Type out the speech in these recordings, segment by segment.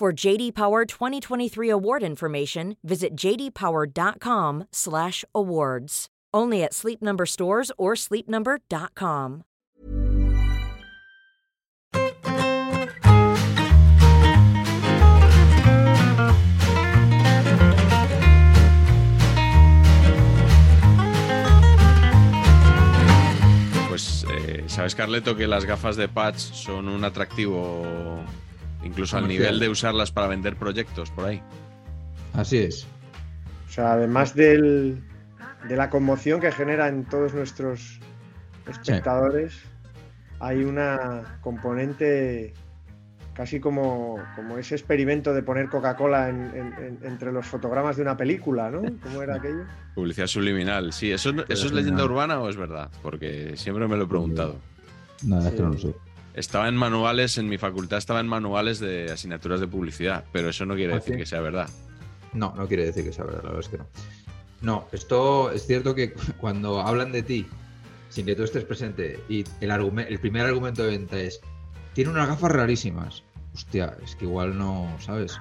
For JD Power 2023 award information, visit jdpower.com/awards. Only at Sleep Number stores or sleepnumber.com. Pues, eh, ¿sabes, Carleto, que las gafas de patch son un atractivo incluso al nivel de usarlas para vender proyectos por ahí? Así es. O sea, además del, de la conmoción que genera en todos nuestros espectadores, hay una componente casi como, como ese experimento de poner Coca-Cola en- en- en- entre los fotogramas de una película, ¿no? ¿Cómo era aquello? Publicidad subliminal, sí. ¿Eso, ¿Eso es leyenda urbana o es verdad? Porque siempre me lo he preguntado. Nada, es que no lo sé. Estaba en manuales, en mi facultad estaba en manuales de asignaturas de publicidad, pero eso no quiere ¿Ah, decir sí? que sea verdad. No, no quiere decir que sea verdad, la verdad es que no. No, esto es cierto que cuando hablan de ti, sin que tú estés presente, y el, el primer argumento de venta es, tiene unas gafas rarísimas. Hostia, es que igual no, ¿sabes?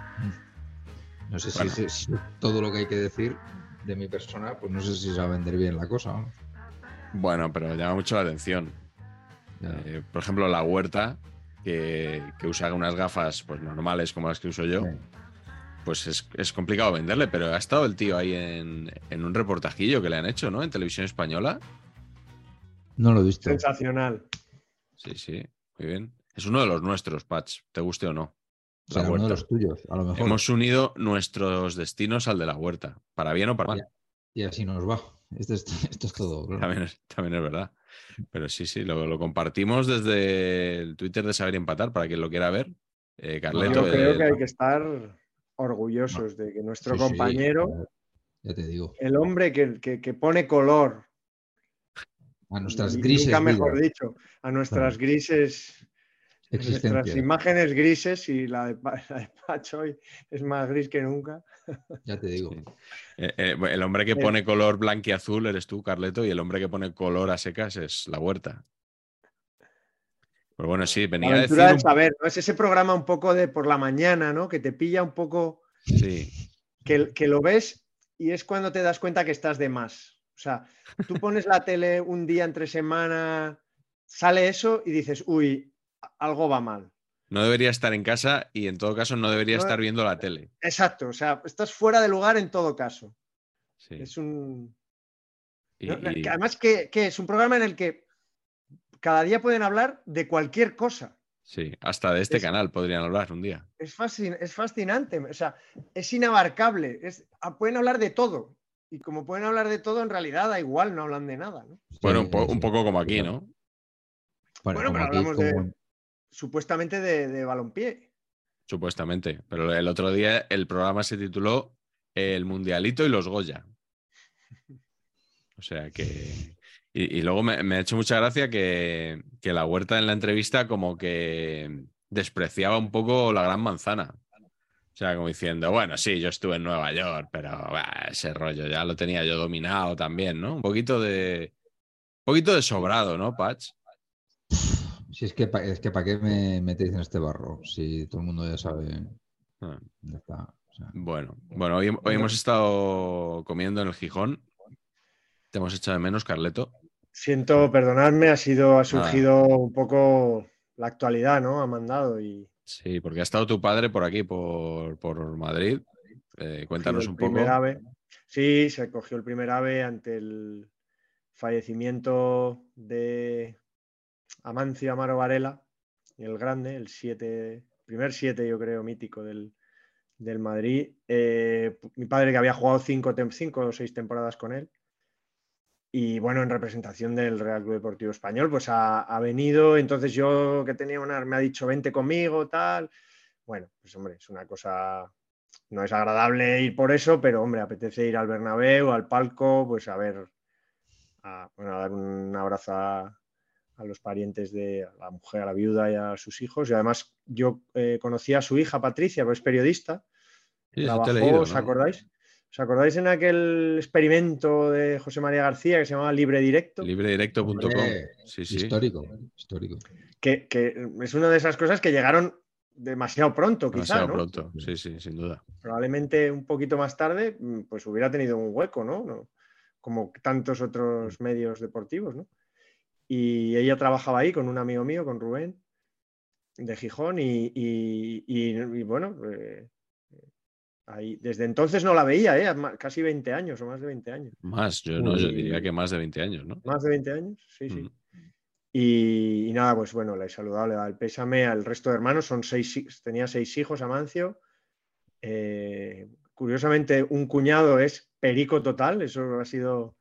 No sé Bueno. si- si todo lo que hay que decir de mi persona, pues no sé si se va a vender bien la cosa. ¿no? Bueno, pero llama mucho la atención. Eh, por ejemplo, la huerta, que, que usa unas gafas pues normales como las que uso yo, Sí. pues es, es complicado venderle, pero ha estado el tío ahí en, en un reportajillo que le han hecho, ¿no? En televisión española. No lo he visto. Sensacional. Sí, sí, muy bien. Es uno de los nuestros, Patch, te guste o no. La uno de los tuyos, a lo mejor. Hemos unido nuestros destinos al de la huerta, para bien o para mal. Y así nos va. Esto es, esto es todo. claro. También es, también es verdad. Pero sí, sí, lo, lo compartimos desde el Twitter de Saber Empatar para quien lo quiera ver. Eh, Carleto, Yo creo eh, que hay que estar orgullosos de que nuestro Sí, sí, compañero, ya te digo. el hombre que, que- que pone color, A nuestras grises. nunca mejor dicho, a nuestras grises, nuestras existencia. imágenes grises y la de, la de Pacho hoy es más gris que nunca. Ya te digo. Sí. eh, eh, el hombre que Eh. pone color blanquiazul eres tú, Carleto, y el hombre que pone color a secas es la huerta. Pues bueno, sí, La venía a decir. un- saber, ¿no? Es ese programa un poco de por la mañana, ¿no? Que te pilla un poco, Sí, que, que lo ves y es cuando te das cuenta que estás de más. O sea, tú pones la tele un día entre semana, sale eso y dices, uy, algo va mal. no debería estar en casa y en todo caso no debería No- estar viendo la tele. Exacto, o sea, estás fuera de lugar en todo caso. Sí. Es un... Y- ¿no? y- Que Además, que, que es un programa en el que cada día pueden hablar de cualquier cosa. sí, hasta de este es- canal podrían hablar un día. Es, fascin- es fascinante, o sea, es inabarcable. Es, ah, pueden hablar de todo. Y como pueden hablar de todo, en realidad da igual, no hablan de nada. ¿no? Bueno, Sí, un, po- sí, un sí. poco como aquí, ¿no? Bueno, Bueno, como pero aquí, hablamos de- como- Supuestamente de, de balompié. Supuestamente. Pero el otro día el programa se tituló El Mundialito y los Goya. O sea que. Y, luego me, ha hecho mucha gracia que, la huerta en la entrevista como que despreciaba un poco la gran manzana. O sea, como diciendo, bueno, sí, yo estuve en Nueva York, pero ese rollo ya lo tenía yo dominado también, ¿no? Un poquito de. Un poquito de sobrado, ¿no, Patch? Si es que, pa- es que ¿para qué me metéis en este barro? Si todo el mundo ya sabe. Ah, Ya está. o sea, Bueno, bueno, hoy, hoy hemos estado comiendo en el Gijón. Te hemos echado de menos, Carleto. Siento, perdonadme, ha sido, ha surgido un poco la actualidad, ¿no? Ha mandado y Sí, porque ha estado tu padre por aquí, por, por Madrid. Eh, cuéntanos un el primer poco. ave. Sí, se cogió el primer ave ante el fallecimiento de Amancio Amaro Varela, el grande, el siete, primer siete, yo creo, mítico del, del Madrid. Eh, mi padre que había jugado cinco, cinco o seis temporadas con él. Y bueno, en representación del Real Club Deportivo Español, pues ha, ha venido. Entonces yo que tenía una, me ha dicho, vente conmigo, tal. Bueno, pues hombre, es una cosa, no es agradable ir por eso, pero hombre, apetece ir al Bernabéu, al palco, pues a ver, a, bueno, a dar un abrazo a, a los parientes de a la mujer, a la viuda y a sus hijos. Y además yo eh, conocí a su hija Patricia, pues es periodista. Sí, Trabajó, leído, ¿os acordáis? ¿Os acordáis en aquel experimento de José María García que se llamaba Libre Directo? Libredirecto.com. Sí, sí. Histórico, histórico. Que, que es una de esas cosas que llegaron demasiado pronto, quizá, Demasiado ¿no? pronto. Sí, sí, sin duda. Probablemente un poquito más tarde, pues hubiera tenido un hueco, ¿no? Como tantos otros medios deportivos, ¿no? Y ella trabajaba ahí con un amigo mío, con Rubén, de Gijón, y, y- y- y bueno, eh, ahí, desde entonces no la veía, ¿eh? Casi 20 años o más de 20 años. Más, yo no, yo diría que más de 20 años, ¿no? Más de 20 años, sí, sí. Y, y nada, pues bueno, le he saludado, le he dado el pésame al resto de hermanos. Son seis, tenía seis hijos, Amancio. Eh, curiosamente, un cuñado es perico total, eso ha sido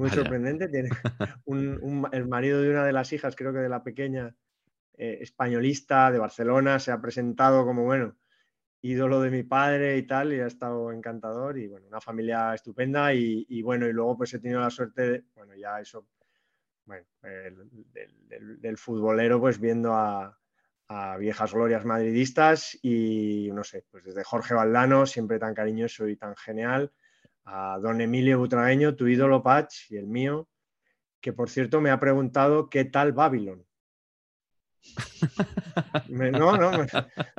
muy sorprendente. Tiene un- un- el marido de una de las hijas, creo que de la pequeña, eh, españolista de Barcelona, se ha presentado como, bueno, ídolo de mi padre y tal, y ha estado encantador. Y bueno, una familia estupenda. Y, y bueno, y luego pues he tenido la suerte de, bueno, ya eso bueno, el- del, del- del futbolero, pues viendo a, a viejas glorias madridistas y no sé, pues desde Jorge Valdano, siempre tan cariñoso y tan genial, a don Emilio Butragueño, tu ídolo Patch y el mío, que por cierto me ha preguntado qué tal Babylon. Me- no, no, me-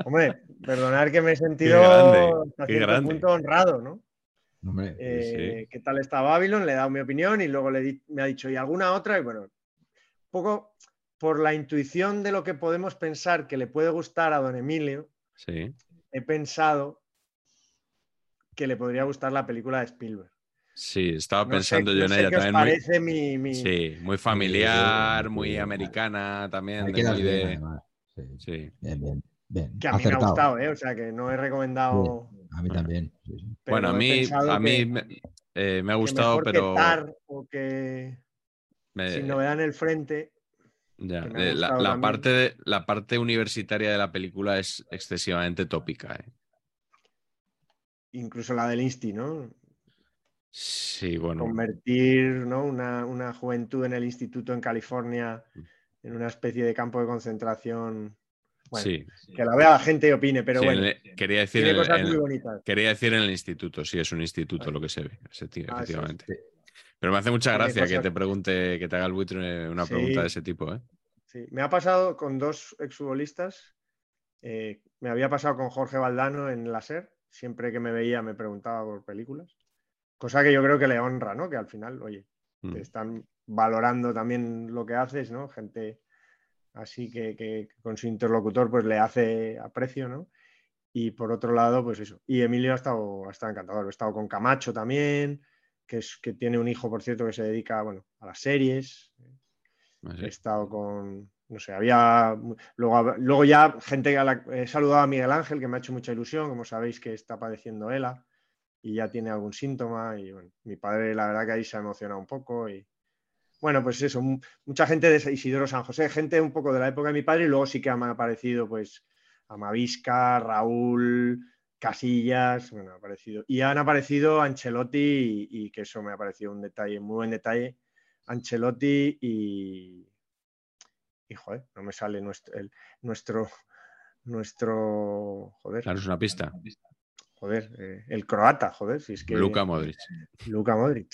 hombre, perdonar que me he sentido grande, hasta cierto punto honrado, ¿no? Hombre, Eh, ¿Qué tal está Babylon? Le he dado mi opinión y luego le di- me ha dicho, ¿y alguna otra? Y bueno, un poco por la intuición de lo que podemos pensar que le puede gustar a don Emilio, Sí. he pensado que le podría gustar la película de Spielberg. Sí, estaba No sé- pensando yo no en ella también. Muy, parece mi, mi- sí, muy familiar, muy americana también. de quedas muy bien, de- además. Sí, Sí. Bien, bien, bien. que a mí me ha gustado, ¿eh? O sea, que no he recomendado... A mí también. sí, sí. pero Bueno, a mí, a mí me, eh, me ha que gustado, que pero Tar o que me- Sin Novedad en el Frente, ya, eh, la, parte de- la parte universitaria de la película es excesivamente tópica. ¿eh? Incluso la del Insti, ¿no? Sí, bueno. convertir ¿no? una, una juventud en el instituto en California en una especie de campo de concentración. Bueno, sí, que la vea la gente y opine, pero sí, bueno, en el- quería decir bonitas. Quería decir en el instituto, sí, es un instituto Ah. lo que se ve, Ah, sí, efectivamente. Pero me hace mucha gracia que te pregunte, que te haga el buitre una pregunta de ese tipo, ¿eh? Sí, Me ha pasado con dos exfutbolistas. eh, me había pasado con Jorge Valdano en la SER. Siempre que me veía me preguntaba por películas. Cosa que yo creo que le honra, ¿no? Que al final, oye, Mm. te están valorando también lo que haces, ¿no? Gente así que, que con su interlocutor pues le hace aprecio, ¿no? Y por otro lado, pues eso. Y Emilio ha estado, ha estado encantador. He estado con Camacho también, que, es, que tiene un hijo, por cierto, que se dedica, bueno, a las series. Así. He estado con, no sé, había, luego, luego ya gente a la, he saludado a Miguel Ángel, que me ha hecho mucha ilusión, como sabéis que está padeciendo ELA y ya tiene algún síntoma y bueno, mi padre la verdad que ahí se ha emocionado un poco y bueno, pues eso, mu- mucha gente de Isidoro San José, gente un poco de la época de mi padre y luego sí que han aparecido pues Amavisca, Raúl, Casillas, bueno, ha aparecido y han aparecido Ancelotti y, y que eso me ha parecido un detalle, muy buen detalle, Ancelotti y y joder, no me sale nuestro, el- nuestro, nuestro, joder, Daros una pista. joder, eh, el croata, joder, si es que... Luka Modric. Luka Modric.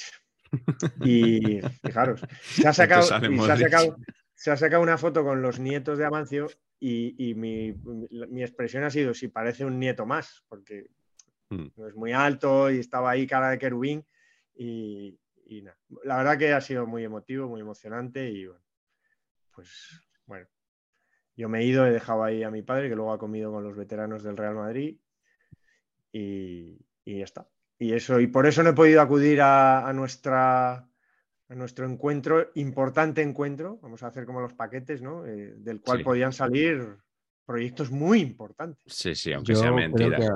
Y fijaros, se ha sacado, se ha sacado, se ha sacado una foto con los nietos de Amancio y, y mi, mi expresión ha sido si parece un nieto más, porque Mm. no es muy alto y estaba ahí cara de querubín y, y nada. La verdad que ha sido muy emotivo, muy emocionante y bueno, pues bueno, yo me he ido, he dejado ahí a mi padre que luego ha comido con los veteranos del Real Madrid y, y ya está. Y eso, y por eso no he podido acudir a, a nuestra a nuestro encuentro, importante encuentro, vamos a hacer como los paquetes, ¿no? Eh, del cual Sí. podían salir proyectos muy importantes. Sí, sí, aunque Yo sea creo mentira. que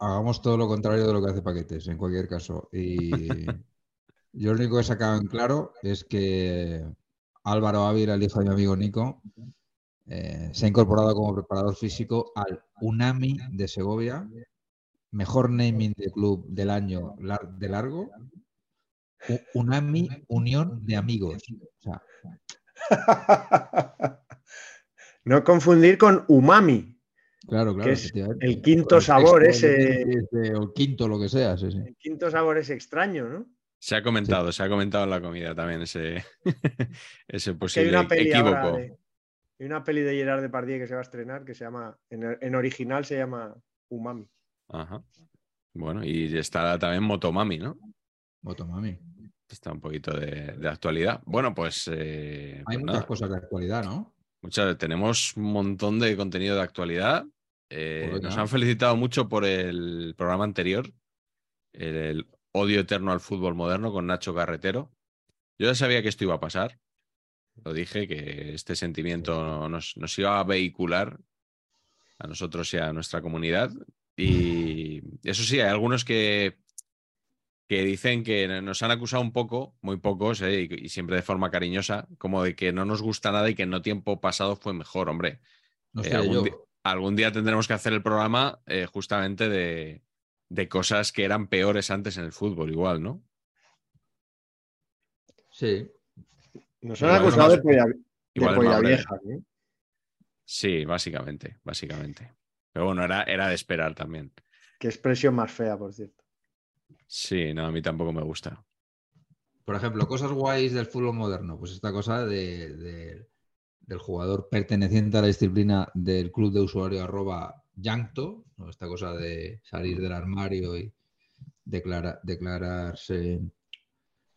hagamos todo lo contrario de lo que hace Paquetes, en cualquier caso. Y yo lo único que he sacado en claro es que Álvaro Ávila, el hijo de mi amigo Nico, eh, se ha incorporado como preparador físico al UNAMI de Segovia, mejor naming de club del año lar- de largo. UNAMI, Unión de Amigos. O sea, no confundir con umami, claro, claro. Que es efectivamente. el quinto sabor ese- O el quinto, lo que sea. sí, sí. el quinto sabor es extraño, ¿no? Se ha comentado, se ha comentado en la comida también ese, ese Que hay posible una peli equívoco. de, hay una peli de Gerard Depardieu que se va a estrenar que se llama, en, en original se llama Umami. Ajá. Bueno, y está también Motomami, ¿no? Motomami. Está un poquito de, de actualidad. Bueno, pues, eh, Hay pues muchas nada, cosas de actualidad, ¿no? muchas- tenemos un montón de contenido de actualidad. Eh, Pues nos han felicitado mucho por el programa anterior, el, el Odio Eterno al Fútbol Moderno con Nacho Carretero. Yo ya sabía que esto iba a pasar. Lo dije, que este sentimiento nos, nos iba a vehicular a nosotros y a nuestra comunidad. Y eso sí, hay algunos que, que dicen que nos han acusado un poco, muy pocos, ¿eh? y, y siempre de forma cariñosa, como de que no nos gusta nada y que no tiempo pasado fue mejor, hombre. No Eh, yo. algún día tendremos que hacer el programa eh, justamente de, de cosas que eran peores antes en el fútbol, igual, ¿no? Sí. Nos han acusado de polla, igual vieja. ¿no? Sí, básicamente, básicamente. Pero bueno, era, era de esperar también. Qué expresión más fea, por cierto. Sí, no, a mí tampoco me gusta. Por ejemplo, cosas guays del fútbol moderno. Pues esta cosa de, de- del jugador perteneciente a la disciplina del club de usuario arroba Yankto, ¿no? esta cosa de salir del armario y declara- declararse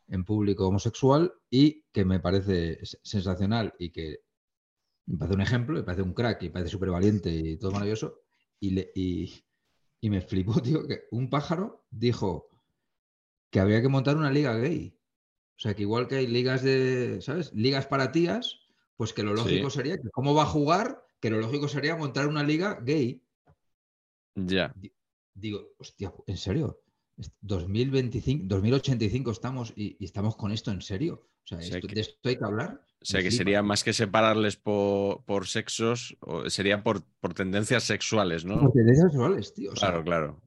en público homosexual y que me parece sensacional y que me parece un ejemplo, me parece un crack y me parece súper valiente y todo maravilloso. Y, le- y, y me flipó, tío, que un pájaro dijo que había que montar una liga gay. O sea, que igual que hay ligas de, ¿sabes? Ligas para tías, pues que lo lógico Sí. sería que cómo va a jugar, que lo lógico sería montar una liga gay. Ya. Digo, hostia, ¿en serio? Es 2025, 2085 estamos y, y estamos con esto en serio. O sea, O sea esto- que- de esto hay que hablar. O sea, que sería más que separarles por, por sexos, o sería por, por tendencias sexuales, ¿no? Por tendencias sexuales, tío. o sea, Claro, claro.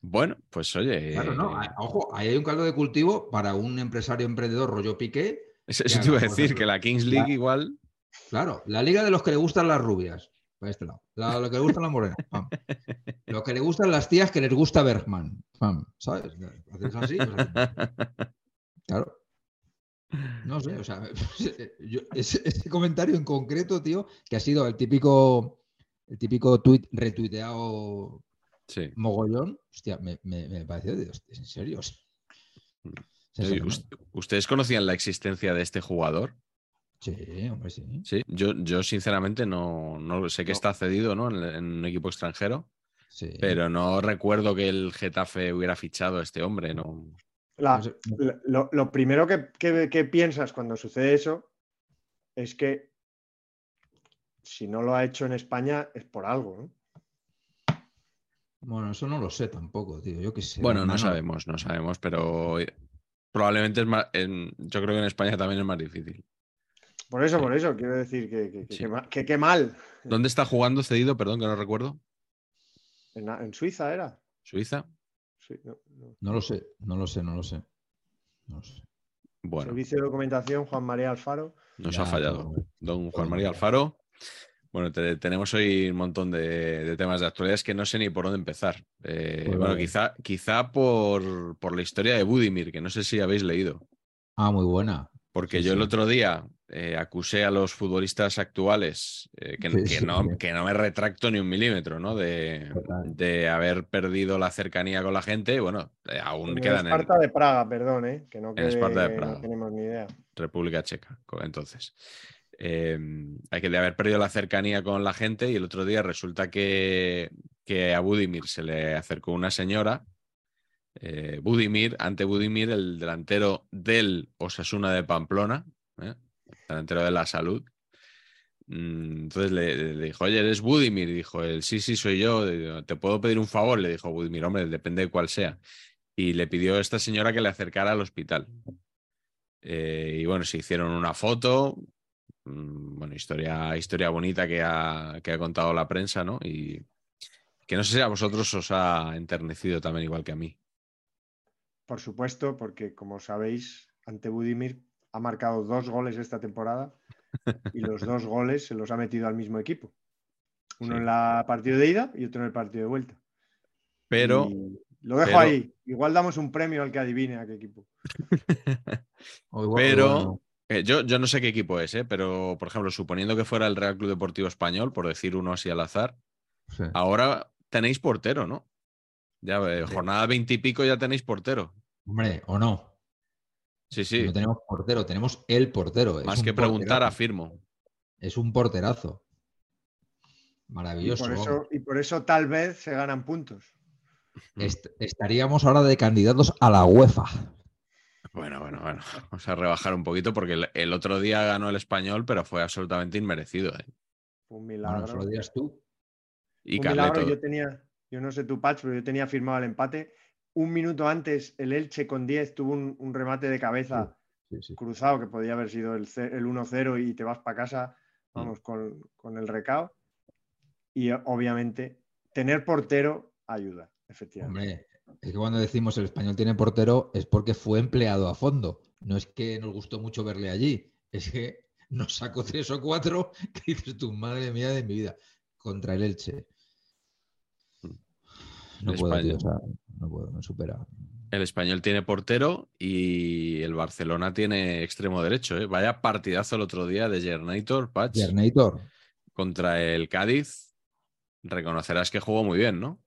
Bueno, pues oye. Claro, no. eh, a- Ojo, ahí hay un caldo de cultivo para un empresario emprendedor rollo Piqué. eso, te iba a decir, que la Kings la- League igual. Claro, la liga de los que le gustan las rubias. Para este lado. La, lo que le gustan las morenas. pam. Lo que le gustan las tías que les gusta Bergman. pam, ¿Sabes? Haces así. pues. Claro. No sé, o sea, yo- ese, ese comentario en concreto, tío, que ha sido el típico, el típico tweet retuiteado Sí. mogollón, hostia, me, me, me pareció, de, hostia, ¿en serio? Mm. Oye, Sensacional. ¿ust- ¿Ustedes conocían la existencia de este jugador? Sí, hombre, sí. Sí, yo, yo sinceramente no, no sé que No. está cedido ¿no? en, en un equipo extranjero, sí. pero no recuerdo que el Getafe hubiera fichado a este hombre. No. La- la- lo, lo primero que, que- que piensas cuando sucede eso es que si no lo ha hecho en España es por algo, ¿no? Bueno, eso no lo sé tampoco, tío. Yo qué sé. Bueno, no sabemos, no sabemos, pero probablemente es más, en- yo creo que en España también es más difícil. Por eso, por eso, quiero decir que, que, que- Sí. que ma- que qué mal. ¿Dónde está jugando cedido? Perdón, que no recuerdo. En, en Suiza era. ¿Suiza? Sí, no, no. No lo sé, no lo sé, no lo sé. No lo sé. Bueno, Servicio de documentación, Juan María Alfaro. nos Ya, ha fallado. Don Juan María. Alfaro. Bueno, te- tenemos hoy un montón de, de temas de actualidad es que no sé ni por dónde empezar. Eh, Pues bueno, quizá, quizá por, por la historia de Budimir, que no sé si habéis leído. Ah, muy buena. Porque Sí, yo el otro día eh, acusé a los futbolistas actuales eh, que, Sí, que sí, no, sí. que no me retracto ni un milímetro, ¿no? De, de haber perdido la cercanía con la gente. y Bueno, eh, aún En el quedan en Esparta de Praga, perdón, ¿eh? que no, En quede- Esparta de no Praga. tenemos ni idea. República Checa. Entonces, Eh, hay que de haber perdido la cercanía con la gente y el otro día resulta que, que a Budimir se le acercó una señora. eh, Budimir, ante Budimir, el delantero del Osasuna de Pamplona, ¿eh? Delantero de la salud. Mm, Entonces le, dijo, oye, eres Budimir. Dijo él, sí, sí, soy yo. ¿Te puedo pedir un favor? Le dijo Budimir, hombre, depende de cuál sea. Y le pidió a esta señora que le acercara al hospital. Eh, y bueno, se hicieron una foto. Mm, Bueno, historia, historia bonita que ha, que ha contado la prensa, ¿no? Y que no sé si a vosotros os ha enternecido también igual que a mí. Por supuesto, porque como sabéis, ante Budimir ha marcado dos goles esta temporada y los dos goles se los ha metido al mismo equipo. Uno Sí. en la partido de ida y otro en el partido de vuelta. Pero, Y lo dejo pero- ahí. Igual damos un premio al que adivine a qué equipo. Pero- eh, yo, yo no sé qué equipo es, ¿eh? pero por ejemplo, suponiendo que fuera el Real Club Deportivo Español, por decir uno así al azar, sí. ahora tenéis portero, ¿no? Ya, eh, jornada veintipico ya tenéis portero. Hombre, o no. Sí, sí. No tenemos portero, tenemos el portero. Más que preguntar, porterazo. afirmo. Es un porterazo. Y Maravilloso. por, vamos. eso, y por eso tal vez se ganan puntos. Est- estaríamos ahora de candidatos a la UEFA. Bueno, bueno, bueno. Vamos a rebajar un poquito porque el, el otro día ganó el español, pero fue absolutamente inmerecido. ¿eh? Un Bueno, milagro. lo dirás tú. Y un milagro. Yo tenía, yo no sé tu patch, pero yo tenía firmado el empate. Un minuto antes, el Elche con 10 tuvo un, un remate de cabeza Sí, sí. cruzado que podía haber sido el, el 1-0 y te vas para casa, Mm. vamos, con, con el recao. Y eh, obviamente, tener portero ayuda, efectivamente. Hombre, es que cuando decimos el español tiene portero es porque fue empleado a fondo. No es que nos gustó mucho verle allí. Es que nos sacó tres o cuatro que dices tu madre mía de mi vida. Contra el Elche. No El puedo, España. tío, o sea, no puedo, me supera. el español tiene portero y el Barcelona tiene extremo derecho. ¿eh? Vaya partidazo el otro día de Gernator, Patch, Gernator, contra el Cádiz. Reconocerás que jugó muy bien, ¿no?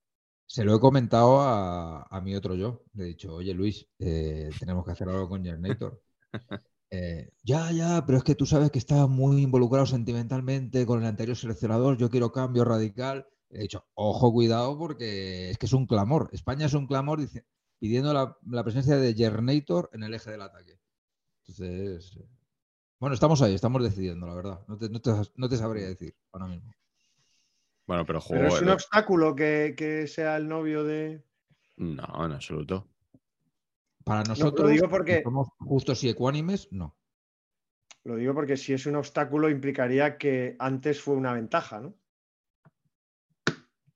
se lo he comentado a, a mi otro yo. Le he dicho, oye Luis, eh, tenemos que hacer algo con Gernator. Eh, ya, ya, pero es que tú sabes que está muy involucrado sentimentalmente con el anterior seleccionador. Yo quiero cambio radical. He dicho, ojo, cuidado, porque es que es un clamor. España es un clamor dice- pidiendo la, la presencia de Gernator en el eje del ataque. Entonces, bueno, estamos ahí, estamos decidiendo, la verdad. No te, no te- no te sabría decir ahora mismo. Bueno, pero jugó. Pero es un obstáculo que, que sea el novio de. No, en absoluto. Para lo nosotros, digo porque- que somos justos y ecuánimes, no. Lo digo porque si es un obstáculo implicaría que antes fue una ventaja, ¿no?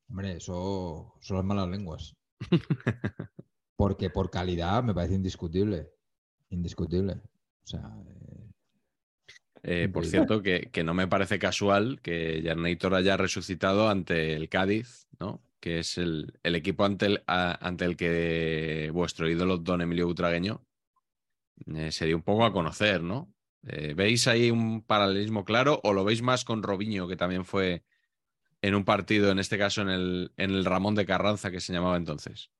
Hombre, eso son las malas lenguas. Porque por calidad me parece indiscutible. Indiscutible. O sea, eh, Eh, por cierto, que, que no me parece casual que Gernator haya resucitado ante el Cádiz, ¿no? Que es el, el equipo ante el, a- ante el que vuestro ídolo Don Emilio Butragueño eh, sería un poco a conocer, ¿no? Eh, ¿Veis ahí un paralelismo claro o lo veis más con Robinho, que también fue en un partido, en este caso en el, en el Ramón de Carranza, que se llamaba entonces?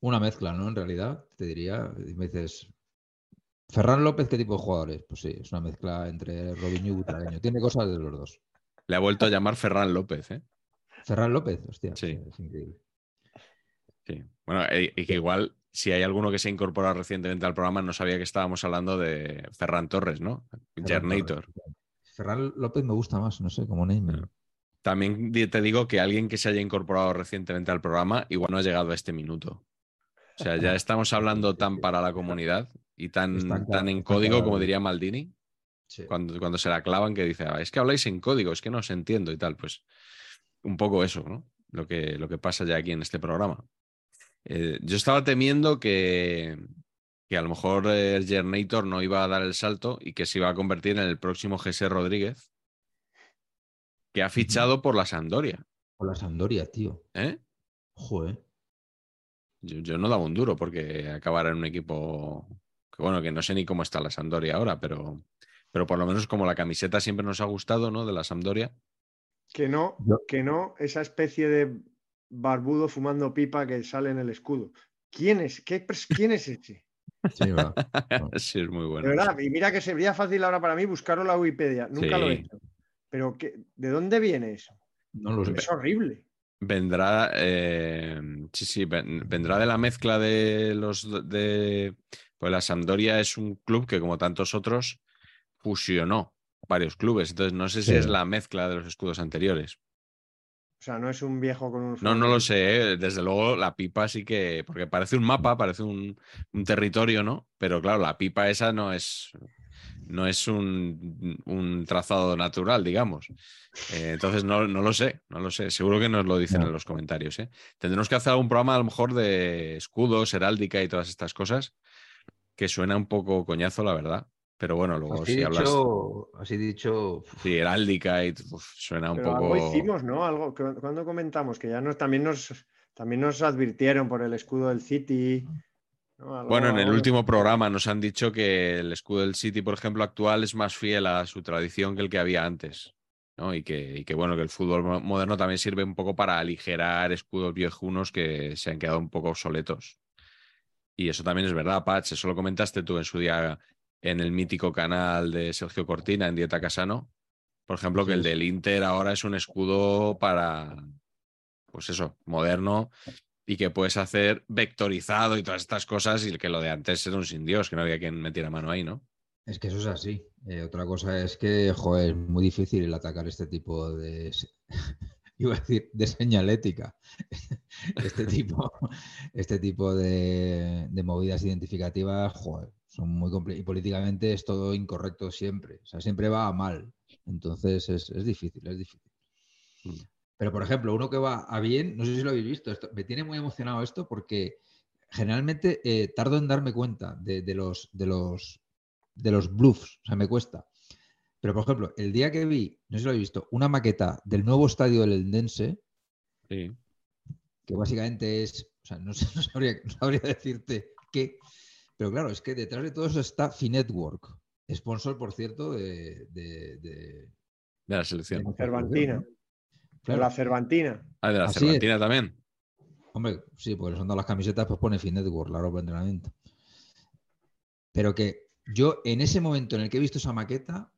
una mezcla, ¿no? En realidad, te diría, me dices, Ferran López, ¿qué tipo de jugadores? Pues sí, es una mezcla entre Robinho y Butragueño. Tiene cosas de los dos. Le ha vuelto a llamar Ferran López, ¿eh? Ferran López, hostia, Sí. es increíble. Sí. Bueno, eh, y que igual, si hay alguno que se ha incorporado recientemente al programa, no sabía que estábamos hablando de Ferran Torres, ¿no? Ferran Gernator. Torres. Ferran López me gusta más, no sé, como name. También te digo que alguien que se haya incorporado recientemente al programa igual no ha llegado a este minuto. O sea, ya estamos hablando tan para la comunidad y tan, claro, tan en código claro. como diría Maldini, Sí. cuando, cuando se la clavan que dice, "Ah, es que habláis en código, es que no os entiendo y tal. Pues un poco eso, ¿no? Lo que, lo que pasa ya aquí en este programa. Eh, yo estaba temiendo que, que a lo mejor eh, el Gernator no iba a dar el salto y que se iba a convertir en el próximo José Rodríguez. Que ha fichado por la Sampdoria. Por la Sampdoria, tío. ¿eh? Joder. Yo, yo no daba un duro porque acabara en un equipo que bueno, que no sé ni cómo está la Sampdoria ahora, pero, pero por lo menos como la camiseta siempre nos ha gustado, ¿no? De la Sampdoria. Que no, Yo- que no, esa especie de barbudo fumando pipa que sale en el escudo. ¿Quién es? ¿Qué ¿Quién es ese? Sí, va. sí, es muy De bueno. verdad, y mira que sería fácil ahora para mí buscarlo en la Wikipedia. Nunca lo he Sí. hecho. Pero que, ¿de dónde viene eso? No lo sé. Es horrible. Vendrá, eh, sí, sí, ven- vendrá de la mezcla de los de. Pues la Sampdoria es un club que, como tantos otros, fusionó varios clubes. Entonces, no sé si Sí. es la mezcla de los escudos anteriores. O sea, no es un viejo con un. No, no lo sé, ¿eh? desde luego la pipa sí que, porque parece un mapa, parece un, un territorio, ¿no? Pero claro, la pipa esa no es, no es un, un trazado natural, digamos. Eh, entonces no, no lo sé, no lo sé. Seguro que nos lo dicen No. en los comentarios. ¿eh? Tendremos que hacer algún programa a lo mejor de escudos, heráldica y todas estas cosas, que suena un poco coñazo, la verdad. Pero bueno, luego Así si hablas así dicho, sí, heráldica y uf, suena un Pero poco. algo hicimos, ¿no? Algo cuando comentamos que ya nos también nos también nos advirtieron por el escudo del City. ¿No? Algo- Bueno, en el último programa nos han dicho que el escudo del City, por ejemplo, actual es más fiel a su tradición que el que había antes. ¿no? Y, que, y que, bueno, que el fútbol mo- moderno también sirve un poco para aligerar escudos viejunos que se han quedado un poco obsoletos. Y eso también es verdad, Patch. Eso lo comentaste tú en su día en el mítico canal de Sergio Cortina, en Dieta Casano. Por ejemplo, que el del Inter ahora es un escudo para, pues eso, moderno y que puedes hacer vectorizado y todas estas cosas y que lo de antes era un sin Dios, que no había quien metiera mano ahí, ¿no? es que eso es así. Eh, otra cosa es que, joder, es muy difícil el atacar este tipo de, iba a decir, de señalética. Este tipo, este tipo de, de movidas identificativas, joder, son muy complicadas. Y políticamente es todo incorrecto siempre. O sea, siempre va a mal. Entonces es, es difícil, es difícil. Pero, por ejemplo, uno que va a bien, no sé si lo habéis visto, esto, me tiene muy emocionado esto porque generalmente eh, tardo en darme cuenta de, de los, de, los, de los bluffs, o sea, me cuesta. Pero, por ejemplo, el día que vi, no sé si lo habéis visto, una maqueta del nuevo estadio del Eldense, Sí. que básicamente es, o sea, no, sé- no sabría, no sabría decirte qué, pero claro, es que detrás de todo eso está Finetwork, sponsor, por cierto, de, de, de- De la de selección. Cervantina. La Cervantina. Ah, de la Así es. Cervantina también. Hombre, sí, porque son todas las camisetas, pues pone Finetwork, la ropa de entrenamiento. Pero que yo en ese momento en el que he visto esa maqueta,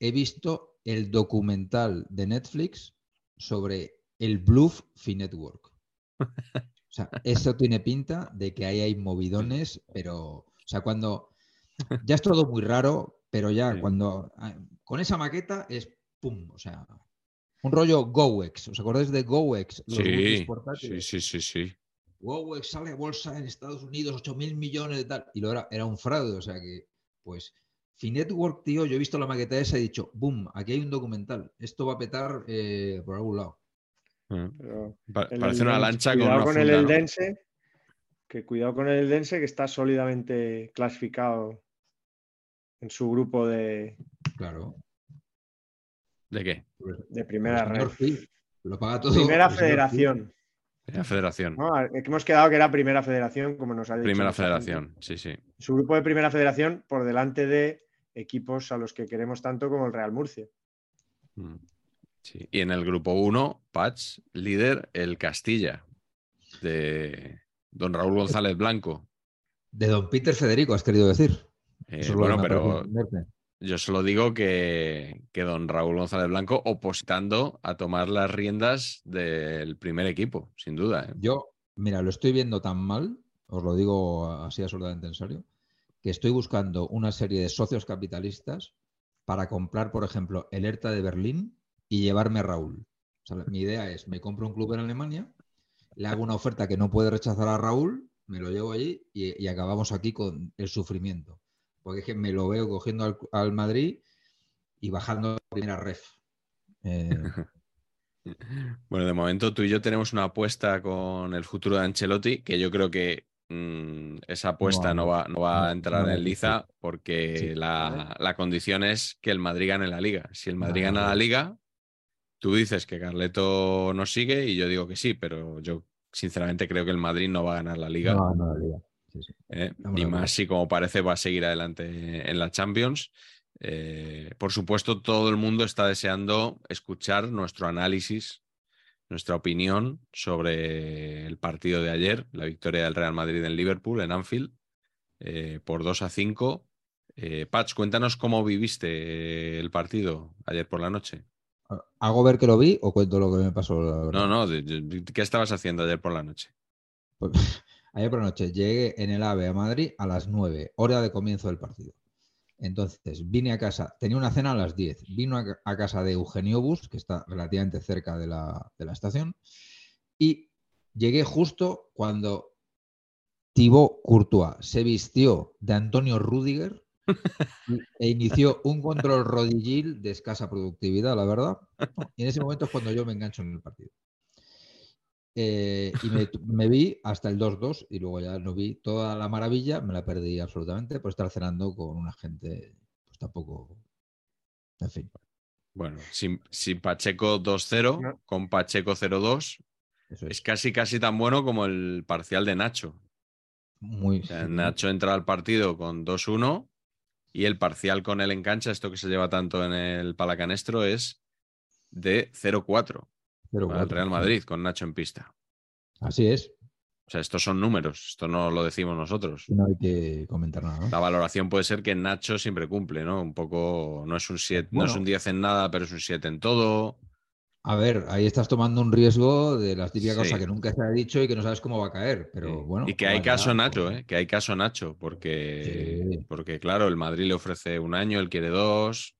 he visto el documental de Netflix sobre el bluff Finetwork. O sea, eso tiene pinta de que ahí hay movidones, pero, o sea, cuando ya es todo muy raro, pero ya Sí. cuando ah, con esa maqueta es pum, o sea, un rollo GoEx. ¿Os acordáis de GoEx? Los Sí, portátiles. sí, sí, sí, sí. WoW sale a bolsa en Estados Unidos, 8 mil millones de tal. Y lo era, era un fraude, o sea que, pues, Finetwork, tío, yo he visto la maqueta esa y he dicho, boom, aquí hay un documental. Esto va a petar eh, por algún lado. Mm. pero Pa- el Parece una Eldense- lancha con cuidado una con funda, el ¿no? Eldense, que cuidado con el Eldense que está sólidamente clasificado en su grupo de, Claro. ¿De qué? De primera red. Lo paga todo. Primera federación. De la Federación. ¿no? Que hemos quedado que era primera federación, como nos ha dicho. Primera. Federación, sí, sí. Su grupo de primera federación por delante de equipos a los que queremos tanto como el Real Murcia. Mm. Sí. Y en el grupo 1, Patch, líder, el Castilla, de don Raúl González Blanco. De don Peter Federico, has querido decir. Eh, Eso es lo que bueno, me pero. Yo solo digo que, que don Raúl González Blanco opositando a tomar las riendas del primer equipo, sin duda. ¿eh? Yo, mira, lo estoy viendo tan mal, os lo digo así absolutamente en serio, que estoy buscando una serie de socios capitalistas para comprar, por ejemplo, el Hertha de Berlín y llevarme a Raúl. Mi idea es, me compro un club en Alemania, le hago una oferta que no puede rechazar a Raúl, me lo llevo allí y acabamos aquí con el sufrimiento. Porque es que me lo veo cogiendo al, al Madrid y bajando la primera ref. Eh, Bueno, de momento tú y yo tenemos una apuesta con el futuro de Ancelotti, que yo creo que mm, esa apuesta no, No, va, no va a entrar en liza porque Sí. la, la condición es que el Madrid gane la liga. Si el Madrid gana la liga, Tú dices que Carleto no sigue y yo digo que sí, pero yo sinceramente creo que el Madrid no va a ganar la liga. No, no, la liga. ¿Eh? Ni más si como parece va a seguir adelante en la Champions. Eh, por supuesto, todo el mundo está deseando escuchar nuestro análisis, nuestra opinión sobre el partido de ayer, la victoria del Real Madrid en Liverpool, en Anfield, eh, por 2 a 5. Patch, cuéntanos cómo viviste el partido ayer por la noche. ¿Hago ver que lo vi o cuento lo que me pasó? no, no, ¿qué estabas haciendo ayer por la noche? Pues, ayer por la noche llegué en el AVE a Madrid a las 9, hora de comienzo del partido. Entonces vine a casa, tenía una cena a las 10, vino a, casa de Eugenio Bus, que está relativamente cerca de la, de la estación, y llegué justo cuando Thibaut Courtois se vistió de Antonio Rudiger e inició un control rodillil de escasa productividad, la verdad. Y en ese momento es cuando yo me engancho en el partido. Eh, y me, vi hasta el 2-2 y luego ya no vi toda la maravilla, me la perdí absolutamente por estar cenando con una gente, pues tampoco. En fin. Bueno, sin, Pacheco 2-0, con Pacheco 0-2, es. casi casi tan bueno como el parcial de Nacho. Muy, Nacho entra al partido con 2-1 y el parcial con el engancha, esto que se lleva tanto en el palacanestro, es de 0-4 al Real Madrid con Nacho en pista. Así es. O sea, estos son números, esto no lo decimos nosotros. No hay que comentar nada. La valoración puede ser que Nacho siempre cumple, ¿no? Un poco, no es un 7, no es un 10 en nada, pero es un 7 en todo. A ver, ahí estás tomando un riesgo de las típicas cosas que nunca se ha dicho y que no sabes cómo va a caer, pero bueno. Y que hay caso Nacho, ¿eh? Que hay caso Nacho, porque, porque claro, el Madrid le ofrece un año, él quiere dos.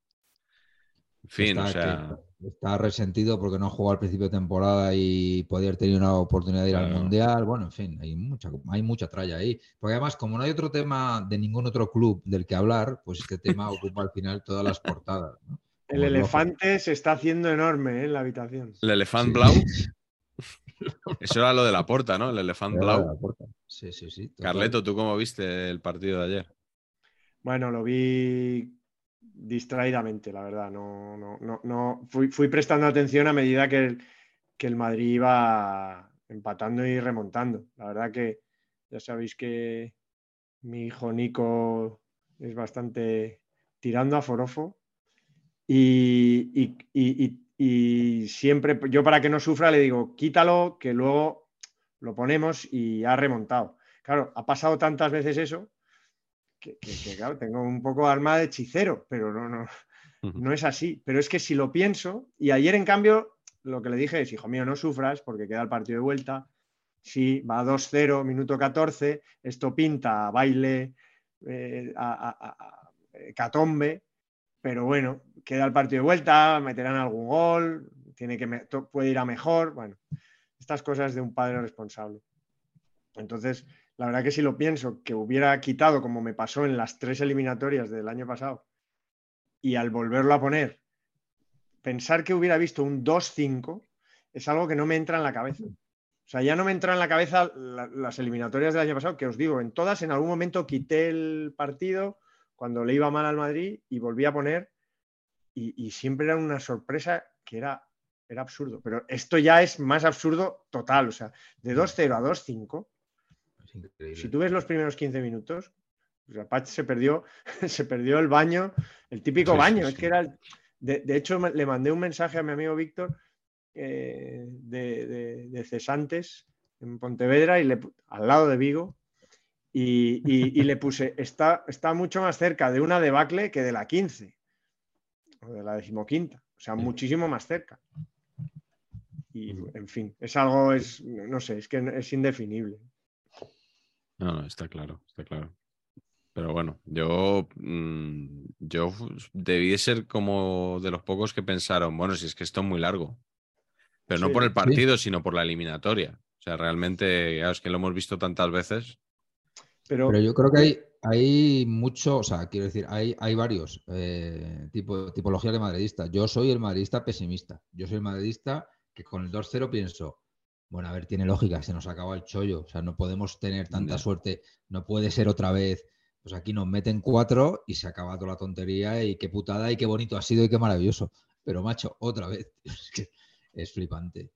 En fin, o sea. Está resentido porque no jugó al principio de temporada y podía haber tenido una oportunidad de ir al Mundial. Bueno, en fin, hay mucha, hay mucha tralla ahí. Porque además, como no hay otro tema de ningún otro club del que hablar, pues este tema ocupa al final todas las portadas. El elefante se está haciendo enorme ¿eh? en la habitación. El elefante blau. Eso era lo de la puerta, ¿no? El elefante blau. Sí, sí, sí. Carleto, ¿tú cómo viste el partido de ayer? Bueno, lo vi distraídamente, la verdad. No, no, no, no. Fui, fui, prestando atención a medida que el, que el Madrid iba empatando y remontando. La verdad que ya sabéis que mi hijo Nico es bastante tirando a forofo y, y, y, siempre, yo para que no sufra le digo, quítalo, que luego lo ponemos y ha remontado. Claro, ha pasado tantas veces eso que, claro, tengo un poco alma de hechicero, pero no, no, no es así. Pero es que si lo pienso, y ayer en cambio lo que le dije es, hijo mío, no sufras porque queda el partido de vuelta. Sí, va 2-0, minuto 14, esto pinta baile, eh, a, eh, catombe, pero bueno, queda el partido de vuelta, meterán algún gol, tiene que puede ir a mejor, bueno, estas cosas de un padre responsable. Entonces, la verdad que si lo pienso, que hubiera quitado, como me pasó en las tres eliminatorias del año pasado, y al volverlo a poner, pensar que hubiera visto un 2-5 es algo que no me entra en la cabeza. O sea, ya no me entra en la cabeza las eliminatorias del año pasado, que os digo, en todas en algún momento quité el partido cuando le iba mal al Madrid y volví a poner y, siempre era una sorpresa que era, era absurdo. Pero esto ya es más absurdo total, o sea, de 2-0 a 2-5 si tú ves los primeros 15 minutos, pues se perdió, se perdió el baño, el típico baño. es que era. De, hecho, le mandé un mensaje a mi amigo Víctor eh, de, Cesantes en Pontevedra y le, al lado de Vigo. Y, le puse, está, está mucho más cerca de una debacle que de la 15 o de la decimoquinta, o sea, muchísimo más cerca. Y en fin, es algo, es, no sé, es que es indefinible. No, no, está claro, está claro. Pero bueno, yo, mm, yo debí de ser como de los pocos que pensaron, bueno, si es que esto es muy largo. Pero no por el partido, sino por la eliminatoria. O sea, realmente, es que lo hemos visto tantas veces. Pero, yo creo que hay, hay mucho, o sea, quiero decir, hay, hay varios eh, tipo, tipologías de madridista. Yo soy el madridista pesimista. Yo soy el madridista que con el 2-0 pienso, bueno, a ver, tiene lógica, se nos acaba el chollo, o sea, no podemos tener tanta suerte, no puede ser otra vez. Pues aquí nos meten cuatro y se acaba toda la tontería y qué putada y qué bonito ha sido y qué maravilloso. Pero macho, otra vez. Es que es flipante.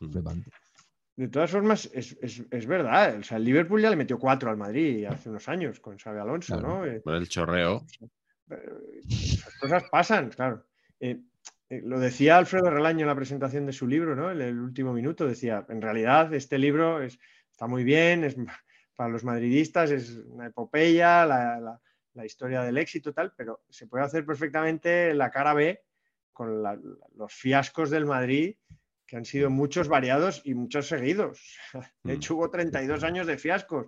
Mm. Flipante. De todas formas, es, es- es verdad. O sea, el Liverpool ya le metió cuatro al Madrid hace unos años con Xabi Alonso, Claro. ¿no? Eh, Por el chorreo. pero esas cosas pasan, claro. Eh, eh, lo decía Alfredo Relaño en la presentación de su libro, ¿no? En el último minuto decía, en realidad este libro es- está muy bien, es para los madridistas, es una epopeya, la, la- la historia del éxito tal, pero se puede hacer perfectamente la cara B con la- los fiascos del Madrid, que han sido muchos variados y muchos seguidos. De Mm. hecho, hubo 32 años de fiascos.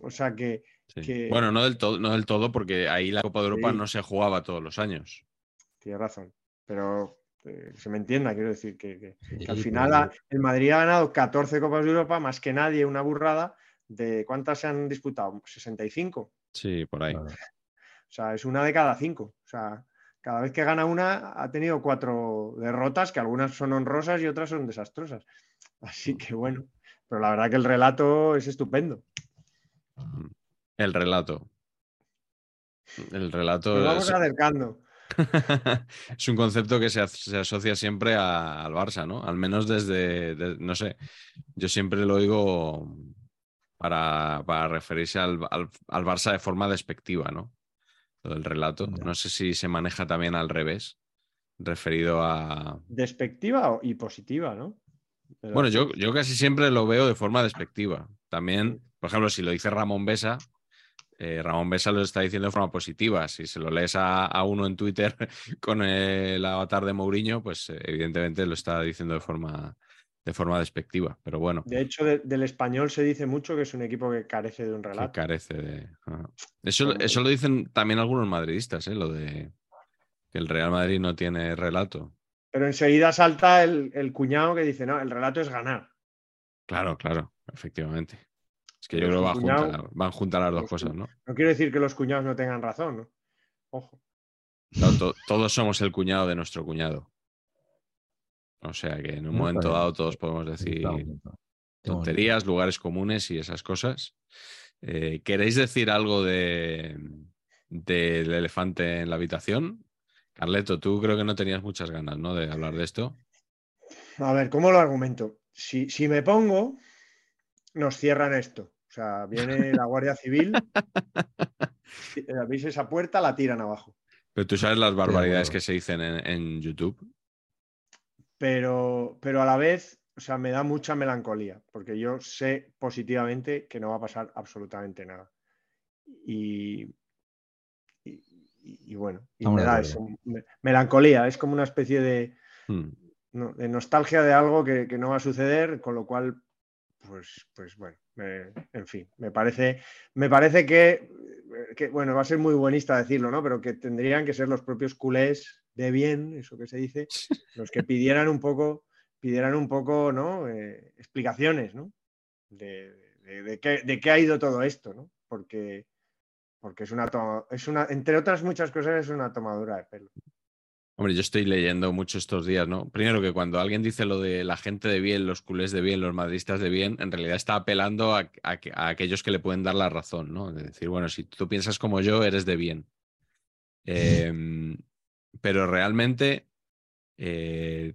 O sea que, Sí. que- Bueno, no del, todo, no del todo, porque ahí la Copa de Europa Sí. no se jugaba todos los años. tienes razón, pero eh, se me entienda, quiero decir que, que- que al final ha- el Madrid ha ganado 14 Copas de Europa, más que nadie, una burrada. ¿De cuántas se han disputado? 65. Sí, por ahí. Claro. O sea, es una de cada cinco. O sea, cada vez que gana una ha tenido cuatro derrotas, que algunas son honrosas y otras son desastrosas. Así que bueno, pero la verdad que el relato es estupendo. El relato. El relato Nos vamos es, acercando. es un concepto que se, as- se asocia siempre a- al Barça, ¿no? Al menos desde, de- no sé, yo siempre lo oigo para, para referirse al, al- al Barça de forma despectiva, ¿no? Lo del relato. No sé si se maneja también al revés, referido a... Despectiva o- y positiva, ¿no? Bueno, yo, yo casi siempre lo veo de forma despectiva. También, por ejemplo, si lo dice Ramón Besa, eh, Ramón Besa lo está diciendo de forma positiva. Si se lo lees a, a uno en Twitter con el avatar de Mourinho, pues eh, evidentemente lo está diciendo de forma, de forma despectiva. Pero bueno, De hecho, de- del español se dice mucho que es un equipo que carece de un que relato. carece de. Eso, eso lo dicen también algunos madridistas, ¿eh? lo de que el Real Madrid no tiene relato. Pero enseguida salta el, el cuñado que dice, no, el relato es ganar. Claro, claro, efectivamente. Es que yo creo que van cuñado- juntas, van juntas las dos cosas, ¿no? No quiero decir que los cuñados no tengan razón, ¿no? Ojo. To- todos somos el cuñado de nuestro cuñado. O sea que en un No, momento dado todos podemos decir tonterías, lugares comunes y esas cosas. Eh, ¿Queréis decir algo de del elefante en la habitación? Carleto, tú creo que no tenías muchas ganas, ¿no? De hablar de esto. A ver, ¿cómo lo argumento? Si, si me pongo, nos cierran esto. O sea, viene la Guardia Civil, eh, veis esa puerta, la tiran abajo. Pero tú sabes las barbaridades que se dicen en, en YouTube. Pero, pero a la vez, o sea, me da mucha melancolía, porque yo sé positivamente que no va a pasar absolutamente nada. Y, y, y- y bueno, y Estamos me de da acuerdo. eso, me- melancolía, es como una especie de, Hmm. no, de nostalgia de algo que, que no va a suceder, con lo cual, pues, pues bueno, en fin, me parece, me parece que, bueno, va a ser muy buenista decirlo, ¿no? Pero que tendrían que ser los propios culés de bien, eso que se dice, los que pidieran un poco, pidieran un poco, ¿no? Eh, explicaciones, ¿no? De, de- de qué, de qué ha ido todo esto, ¿no? Porque, porque es una, es una, entre otras muchas cosas, es una tomadura de pelo. Hombre, yo estoy leyendo mucho estos días, ¿no? Primero que cuando alguien dice lo de la gente de bien, los culés de bien, los madridistas de bien, en realidad está apelando a, a que- a aquellos que le pueden dar la razón, ¿no? De decir, bueno, si tú piensas como yo, eres de bien. Em, pero realmente, eh,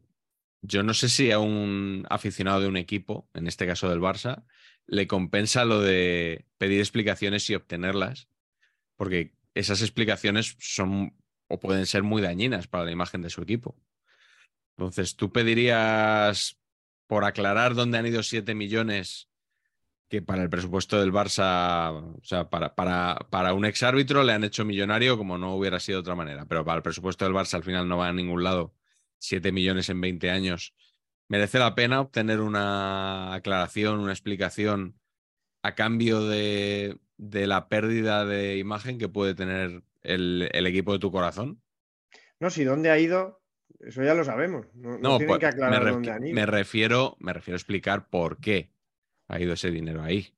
yo no sé si a un aficionado de un equipo, en este caso del Barça, le compensa lo de pedir explicaciones y obtenerlas, porque esas explicaciones son o pueden ser muy dañinas para la imagen de su equipo. Entonces, ¿tú pedirías por aclarar dónde han ido 7 millones que para el presupuesto del Barça, o sea, para, para, para un exárbitro le han hecho millonario como no hubiera sido de otra manera, pero para el presupuesto del Barça al final no va a ningún lado 7 millones en 20 años. ¿Merece la pena obtener una aclaración, una explicación a cambio de, de la pérdida de imagen que puede tener el, el equipo de tu corazón? No, si dónde ha ido, eso ya lo sabemos. No, no No, tienen pues, que me, aclarar ref- dónde han ido. me refiero, me refiero a explicar por qué ha ido ese dinero ahí.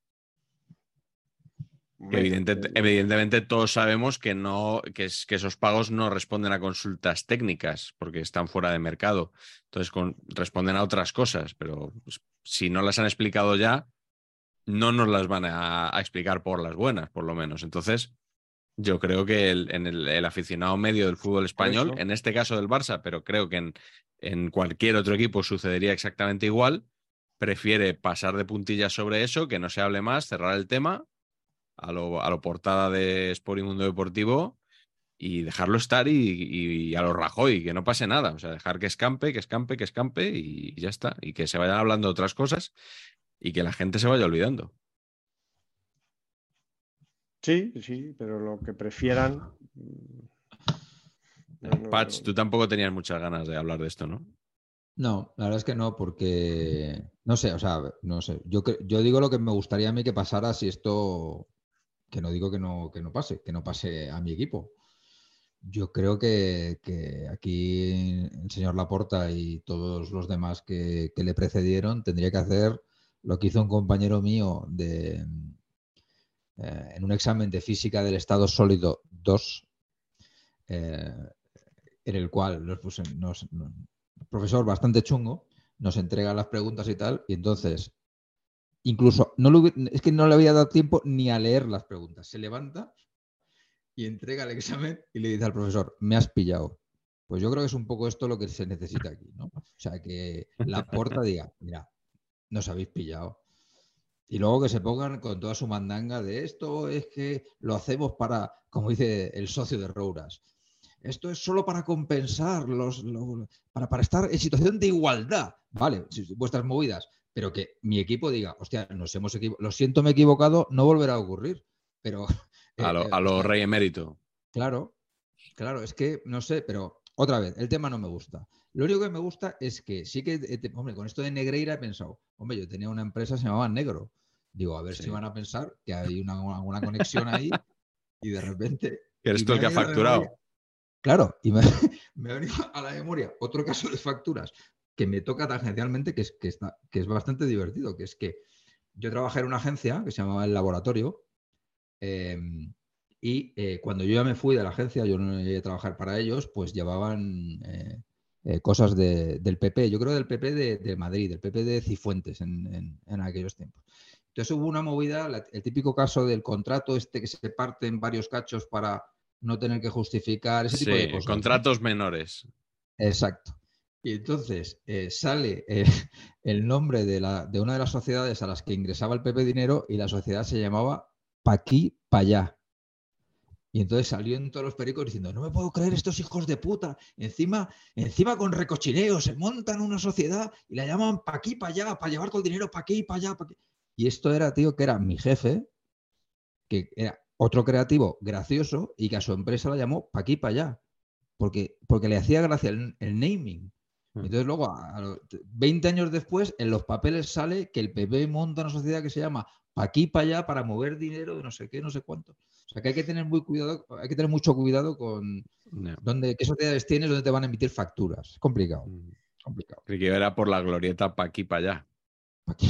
Evidente- eh, evidentemente todos sabemos que, no, que, es- que esos pagos no responden a consultas técnicas porque están fuera de mercado. Entonces con- responden a otras cosas, pero pues, si no las han explicado ya, no nos las van a, a explicar por las buenas, por lo menos. Entonces, Yo creo que el, en el, aficionado medio del fútbol español, en este caso del Barça, pero creo que en, en, cualquier otro equipo sucedería exactamente igual, prefiere pasar de puntillas sobre eso, que no se hable más, cerrar el tema a lo, a lo portada de Sport y Mundo Deportivo y dejarlo estar y, a lo Rajoy, que no pase nada. O sea, dejar que escampe, que escampe, que escampe y ya está. Y que se vayan hablando de otras cosas y que la gente se vaya olvidando. Sí, sí, pero lo que prefieran. Mm, Patch, tú tampoco tenías muchas ganas de hablar de esto, ¿no? No, la verdad es que no, porque no sé, o sea, no sé. Yo, yo digo lo que me gustaría a mí que pasara si esto, que no digo que no, que no pase, que no pase a mi equipo. Yo creo que, aquí el señor Laporta y todos los demás que, que le precedieron tendría que hacer lo que hizo un compañero mío de, eh, en un examen de física del estado sólido 2, eh, en el cual nos, profesor bastante chungo nos entrega las preguntas y tal, y entonces, incluso, no es que no le había dado tiempo ni a leer las preguntas. Se levanta y entrega el examen y le dice al profesor, me has pillado. Pues yo creo que es un poco esto lo que se necesita aquí, ¿no? O sea, que la porta diga, mira, nos habéis pillado. Y luego que se pongan con toda su mandanga de esto es que lo hacemos para, como dice el socio de Rouras, esto es solo para compensar, los, para, para, estar en situación de igualdad, ¿vale? Vuestras movidas, pero que mi equipo diga, hostia, nos hemos equivocado, lo siento, me he equivocado, no volverá a ocurrir, pero... a lo, eh, eh, rey emérito. Claro, claro, es que, no sé, pero otra vez, el tema no me gusta. Lo único que me gusta es que sí que, eh, hombre, con esto de Negreira he pensado, hombre, yo tenía una empresa que se llamaba Negro. Digo, a ver si van a pensar que hay una, alguna conexión ahí y de repente... Que eres tú el que ha facturado. Claro, y me, ha venido a la memoria otro caso de facturas que me toca tangencialmente, que es, que, está, que es bastante divertido, que es que yo trabajé en una agencia que se llamaba El Laboratorio em, y eh, cuando yo ya me fui de la agencia, yo no llegué a trabajar para ellos, pues llevaban eh, eh, cosas del PP, yo creo del PP de, Madrid, del PP de Cifuentes en, aquellos tiempos. Entonces hubo una movida, el típico caso del contrato este que se parte en varios cachos para no tener que justificar ese tipo de cosas. Contratos menores. Exacto. Y entonces eh, sale el nombre de, la, de, una de las sociedades a las que ingresaba el PP dinero y la sociedad se llamaba Paquí Payá. Y entonces salió en todos los pericos diciendo, no me puedo creer estos hijos de puta. Encima, encima con recochineo, se montan una sociedad y la llaman pa' aquí, pa' allá, para llevar todo el dinero pa' aquí, pa' allá, pa' aquí. Y esto era, tío, que era mi jefe, que era otro creativo gracioso y que a su empresa la llamó pa' aquí, pa' allá. Porque, porque le hacía gracia el, naming. Hmm. Entonces luego, a, 20 años después, en los papeles sale que el PP monta una sociedad que se llama pa' aquí, pa' allá, para mover dinero de no sé qué, no sé cuánto. Sea que hay que tener muy cuidado, hay que tener mucho cuidado con dónde, qué sociedades tienes, dónde te van a emitir facturas. Es complicado. Mm. complicado. Creo que era por la glorieta pa' aquí, pa' allá. Pa aquí.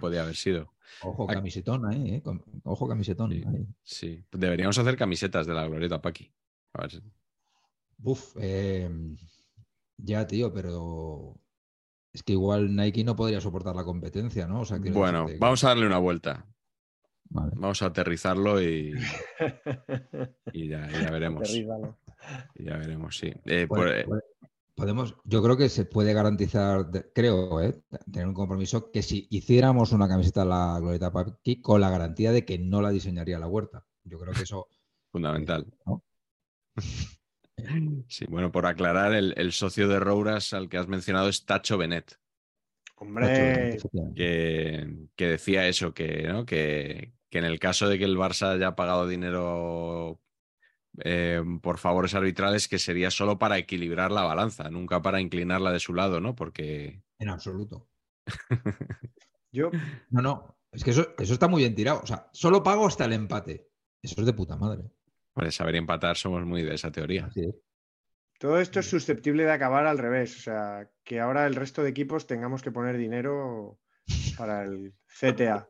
podía haber sido. Ojo, camisetón ahí, ¿eh? Ojo, camisetón. Sí, deberíamos hacer camisetas de la glorieta pa' aquí. A ver Uf, em, ya, tío, pero es que igual Nike no podría soportar la competencia, ¿no? bueno, vamos a darle una vuelta. Vamos a aterrizarlo y, y ya, veremos. ya veremos, sí. Eh, eh, podemos, yo creo que se puede garantizar, creo, eh, tener un compromiso que si hiciéramos una camiseta a la Glorieta Paqui con la garantía de que no la diseñaría la huerta. Yo creo que eso. Fundamental. Sí, bueno, por aclarar, el, el, socio de Rouras al que has mencionado es Tacho Benet. Hombre, que, que, decía eso, que, ¿no? que, que en el caso de que el Barça haya pagado dinero eh, por favores arbitrales, que sería solo para equilibrar la balanza, nunca para inclinarla de su lado, ¿no? Porque. En absoluto. Yo. No, no. Es que eso, eso está muy bien tirado. O sea, solo pago hasta el empate. Eso es de puta madre. Pues saber empatar somos muy de esa teoría. Todo esto es susceptible de acabar al revés. O sea, que ahora el resto de equipos tengamos que poner dinero para el CTA.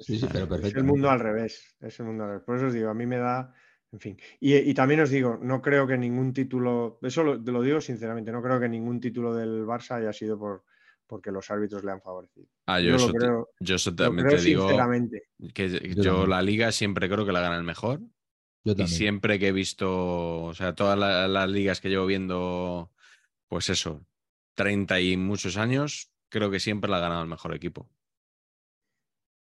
Sí, sí, pero perfecto. Es el mundo al revés. Es el mundo al revés. Por eso os digo, a mí me da. En fin. Y, también os digo, no creo que ningún título. Eso lo, lo, digo sinceramente, no creo que ningún título del Barça haya sido por, porque los árbitros le han favorecido. Ah, yo, Yo lo eso, te- creo- yo eso Lo también creo te digo sinceramente. que Yo yo también. la liga siempre creo que la gana el mejor. Yo Y también. siempre que he visto, o sea, todas la- las ligas que llevo viendo, pues eso, 30 y muchos años, creo que siempre la ha ganado el mejor equipo.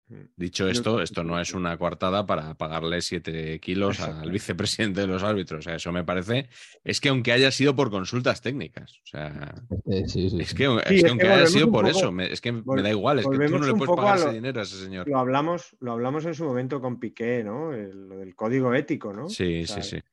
Mm. Dicho esto, esto no es una coartada para pagarle 7 kilos al vicepresidente de los árbitros. O sea, eso me parece. Es que aunque haya sido por consultas técnicas, o sea, Eh, sí, sí, es que, es Sí, es que que aunque haya sido por poco- eso, me- es que me da igual, es que tú no le puedes pagar a ese lo- dinero a ese señor. Lo hablamos, lo hablamos en su momento con Piqué, ¿no? El- lo del código ético, ¿no? Sí, O sea, sí, sí.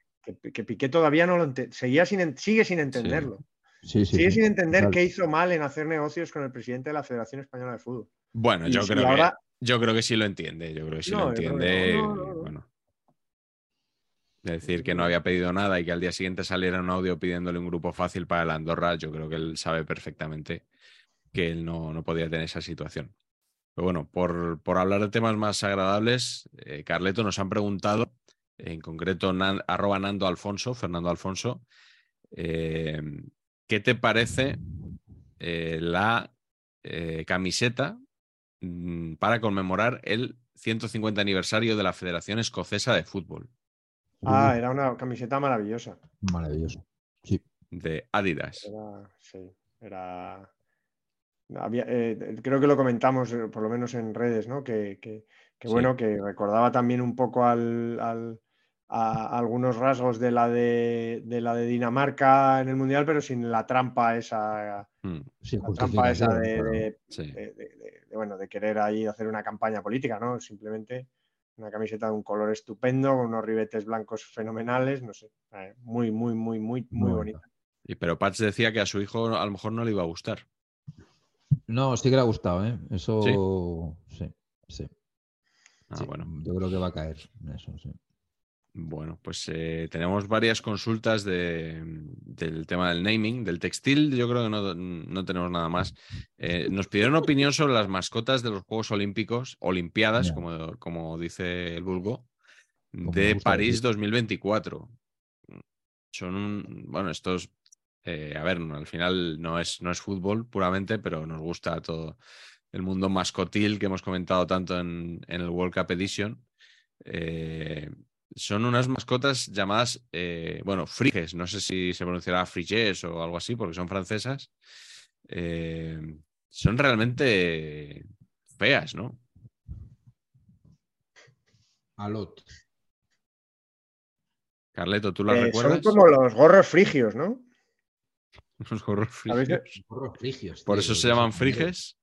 Que, que Piqué todavía no lo ente- seguía sin sigue sin entenderlo. Sí, sí, sigue sí. sin entender qué hizo mal en hacer negocios con el presidente de la Federación Española de Fútbol. Bueno, yo si creo que yo creo que sí lo entiende. Yo creo que sí No, lo entiende. no, no, no, no. Bueno. De decir que no había pedido nada y que al día siguiente saliera un audio pidiéndole un grupo fácil para el Andorra, yo creo que él sabe perfectamente que él no, no podía tener esa situación. Pero bueno, por, por hablar de temas más agradables, eh, Carleto nos han preguntado, en concreto Nan- arroba Nando Alfonso, Fernando Alfonso, eh, ¿qué te parece eh, la eh, camiseta mm, para conmemorar el 150 aniversario de la Federación Escocesa de Fútbol, Ah, Uy, era una camiseta maravillosa. Maravilloso. Sí. de Adidas. Era, sí, era. había- eh, creo que lo comentamos, por lo menos en redes, ¿no? Que, que- que Sí. bueno, que recordaba también un poco al, al- a, a algunos rasgos de la de, de la de Dinamarca en el Mundial, pero sin la trampa esa, Mm, la trampa esa de, claro. de- sí. de- de- de- de, bueno, de querer ahí hacer una campaña política, ¿no? Simplemente una camiseta de un color estupendo, con unos ribetes blancos fenomenales, no sé, eh, muy, muy, muy, muy, muy bonita. Y, pero Patch decía que a su hijo a lo mejor no le iba a gustar. No, sí que le ha gustado, ¿eh? Eso. Sí, sí. Ah, sí. bueno. Yo creo que va a caer en eso, sí. Bueno, pues eh, tenemos varias consultas de- del tema del naming, del textil. Yo creo que no, no tenemos nada más. Eh, nos pidieron opinión sobre las mascotas de los Juegos Olímpicos, Olimpiadas, como, como dice el vulgo, Como de París decir. 2024. Son un, bueno, estos, eh, a ver, al final no es, no es fútbol puramente, pero nos gusta todo el mundo mascotil que hemos comentado tanto en, en el World Cup Edition. Eh, son unas mascotas llamadas, eh, bueno, friges, no sé si se pronunciará friges o algo así, porque son francesas. Eh, son realmente feas, ¿no? Alot. Carleto, ¿tú las Eh, recuerdas? son como los gorros frigios, ¿no? Los gorros ¿Habéis- frigios. Gorros frigios. Por tío, eso se llaman friges.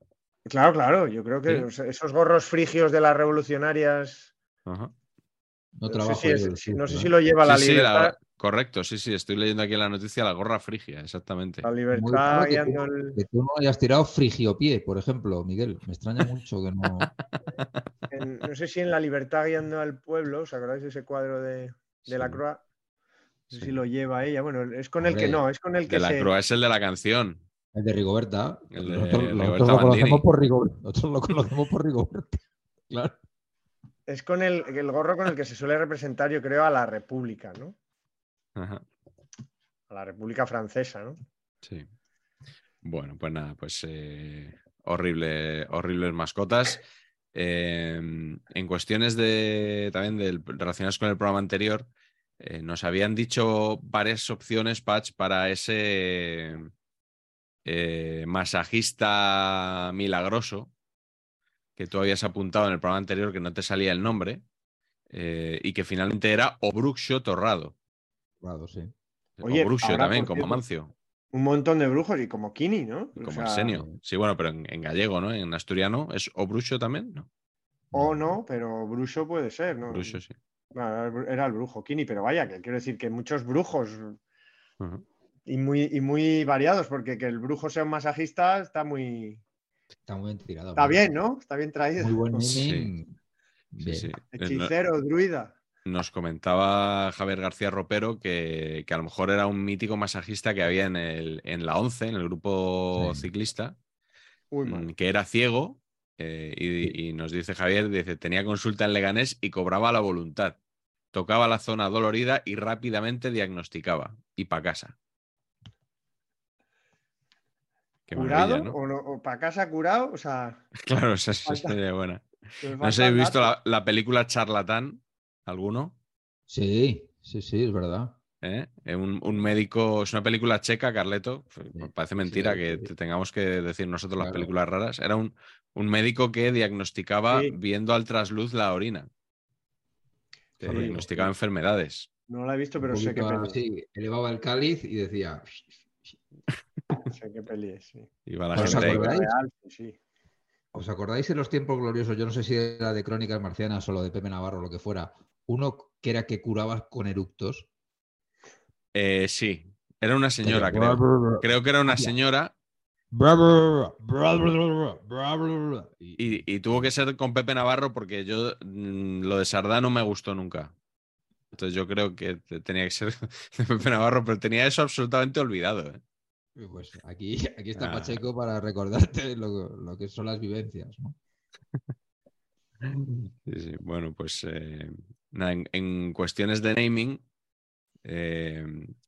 Claro, claro, yo creo que Sí. esos gorros frigios de las revolucionarias, Ajá. No trabajo es- si- no sé si lo lleva la Sí, sí, la- libertad, correcto, sí, sí, estoy leyendo aquí en la noticia la gorra frigia, exactamente. la libertad que guiando tú, el- que tú no hayas tirado frigiopié, por ejemplo, Miguel. Me extraña mucho que no. en- no sé si en la libertad guiando al pueblo, ¿os acordáis de ese cuadro de, de la Sí. Croix? No sé Sí. si lo lleva ella. Bueno, es con el que no, es con el que De la se. Croa es el de la canción. El de Rigoberta. El de nosotros, Rigoberta nosotros lo conocemos por Rigoberta. Nosotros lo conocemos por Rigoberta. Claro. Es con el, el gorro con el que se suele representar, yo creo, a la República, ¿no? Ajá, A la República Francesa, ¿no? sí. Bueno, pues nada, pues eh, horrible, horribles mascotas. Eh, en cuestiones de también del- relacionadas con el programa anterior, eh, nos habían dicho varias opciones, Patch, para ese eh, masajista milagroso que tú habías apuntado en el programa anterior que no te salía el nombre eh, y que finalmente era Obruxio Torrado. Claro, sí. Oye, Obruxio también, como cierto, Mancio, Un montón de brujos y como Kini, ¿no? y O como sea, Arsenio. Sí, bueno, pero en, en gallego, ¿no? En asturiano es Obruxio también, ¿no? O no, pero Bruxo puede ser, ¿no? Obruxio, sí. Bueno, era el brujo Kini, pero vaya, que quiero decir que muchos brujos y muy, y muy variados, porque que el brujo sea un masajista está muy. Está muy bien tirado. Está bien, ¿no? Está bien traído. Muy buen Sí. Hechicero, druida. Nos comentaba Javier García Ropero que, que a lo mejor era un mítico masajista que había en, el, en la 11, en el grupo Sí. ciclista, Uy, mm, que era ciego. eh, y, y nos dice Javier, dice, tenía consulta en Leganés y cobraba a la voluntad. Tocaba la zona dolorida y rápidamente diagnosticaba. Y para casa. Qué curado o, no- o para casa curado, o sea, Claro, esa, Falta- sería buena. que No sé si falta habéis el visto la, la película Charlatán, ¿alguno? Sí, sí, sí, es verdad. ¿Eh? Eh, Un, un médico, es una película checa, Carleto. F- Sí, Parece sí, mentira sí, que sí. te tengamos que decir nosotros las películas raras. Era un, un médico que diagnosticaba Sí. viendo al trasluz la orina. Te diagnosticaba enfermedades. No la he visto, pero sé así, elevaba el cáliz y decía. sé qué peli es, sí. Iba la ¿Os gente acordáis? Real, sí. ¿Os acordáis de los tiempos gloriosos? Yo no sé si era de Crónicas Marcianas o lo de Pepe Navarro o lo que fuera. Uno que era que curaba con eructos. Eh, sí, era una señora, creo. Creo que era una señora Y, y, y tuvo que ser con Pepe Navarro porque yo mm, lo de Sardá no me gustó nunca. Entonces yo creo que te- tenía que ser de Pepe Navarro, pero tenía eso absolutamente olvidado. ¿eh? Pues aquí, aquí está Ah. Pacheco para recordarte lo, lo que son las vivencias. ¿no? Sí, sí. Bueno, pues eh, nada, en, en cuestiones de naming, eh,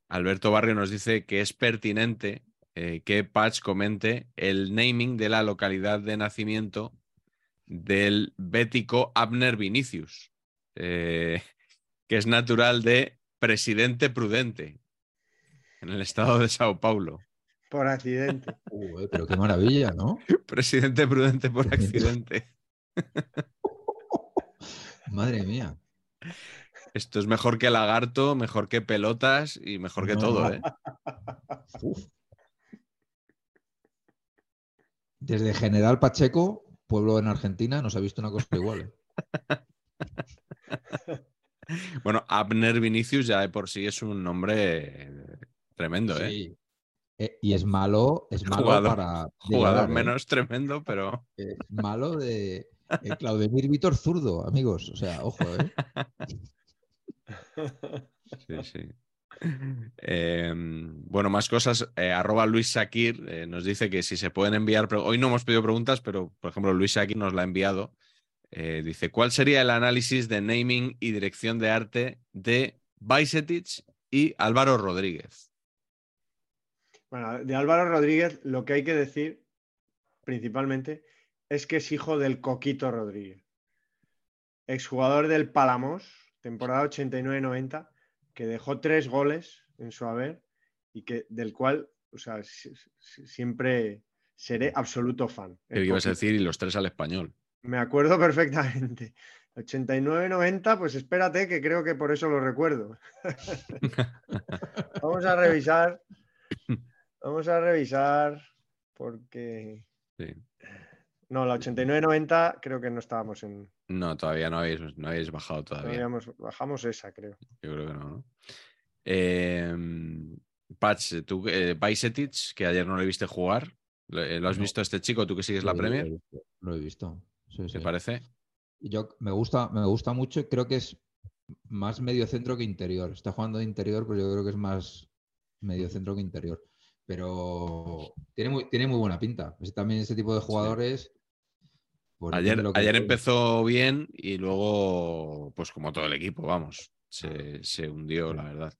Alberto Barrio nos dice que es pertinente eh, que Patch comente el naming de la localidad de nacimiento del bético Abner Vinicius, que es natural de Presidente Prudente, en el estado de Sao Paulo. Por accidente. Ué, pero qué maravilla, ¿no? Presidente Prudente por accidente. Madre mía. Esto es mejor que lagarto, mejor que pelotas y mejor que No. todo, ¿eh? Uf. Desde General Pacheco, pueblo en Argentina, nos ha visto una cosa igual. ¿eh? Bueno, Abner Vinicius ya de por sí es un nombre tremendo, ¿eh? Sí. Eh, y es malo, es malo Jugador- para. Jugador ¿eh? menos tremendo, pero Es malo de. Claudemir Vítor zurdo, amigos. O sea, ojo, ¿eh? sí, sí. Eh, bueno, más cosas. Eh, arroba Luis Sakir eh, nos dice que si se pueden enviar. Hoy no hemos pedido preguntas, pero por ejemplo, Luis Sakir nos la ha enviado. Eh, dice: ¿Cuál sería el análisis de naming y dirección de arte de Bajcetic y Álvaro Rodríguez? Bueno, de Álvaro Rodríguez lo que hay que decir principalmente es que es hijo del Coquito Rodríguez, exjugador del Palamos, temporada 89-90, que dejó tres goles en su haber y que del cual, o sea, si- si- siempre seré absoluto fan. ¿Qué ibas a decir? Y los tres al español. Me acuerdo perfectamente. 89-90, pues espérate que creo que por eso lo recuerdo. Vamos a revisar. Vamos a revisar porque... Sí. No, la 89-90 creo que no estábamos en... No, todavía no habéis, no habéis bajado todavía. habíamos- bajamos esa, creo. Yo creo que no, ¿no? Eh, Patch, tú, eh, Bajcetic, que ayer no le viste jugar, ¿lo, eh, lo has No. visto a este chico? ¿Tú que sigues la Sí, Premier? Lo he visto. Lo he visto. Sí, ¿Te sí. parece? Yo me gusta, me gusta mucho, creo que es más medio centro que interior. Está jugando de interior, pero yo creo que es más medio centro que interior. Pero tiene muy, tiene muy buena pinta. Es también ese tipo de jugadores. Ayer, que ayer empezó bien y luego, pues como todo el equipo, vamos, se, se hundió, la verdad.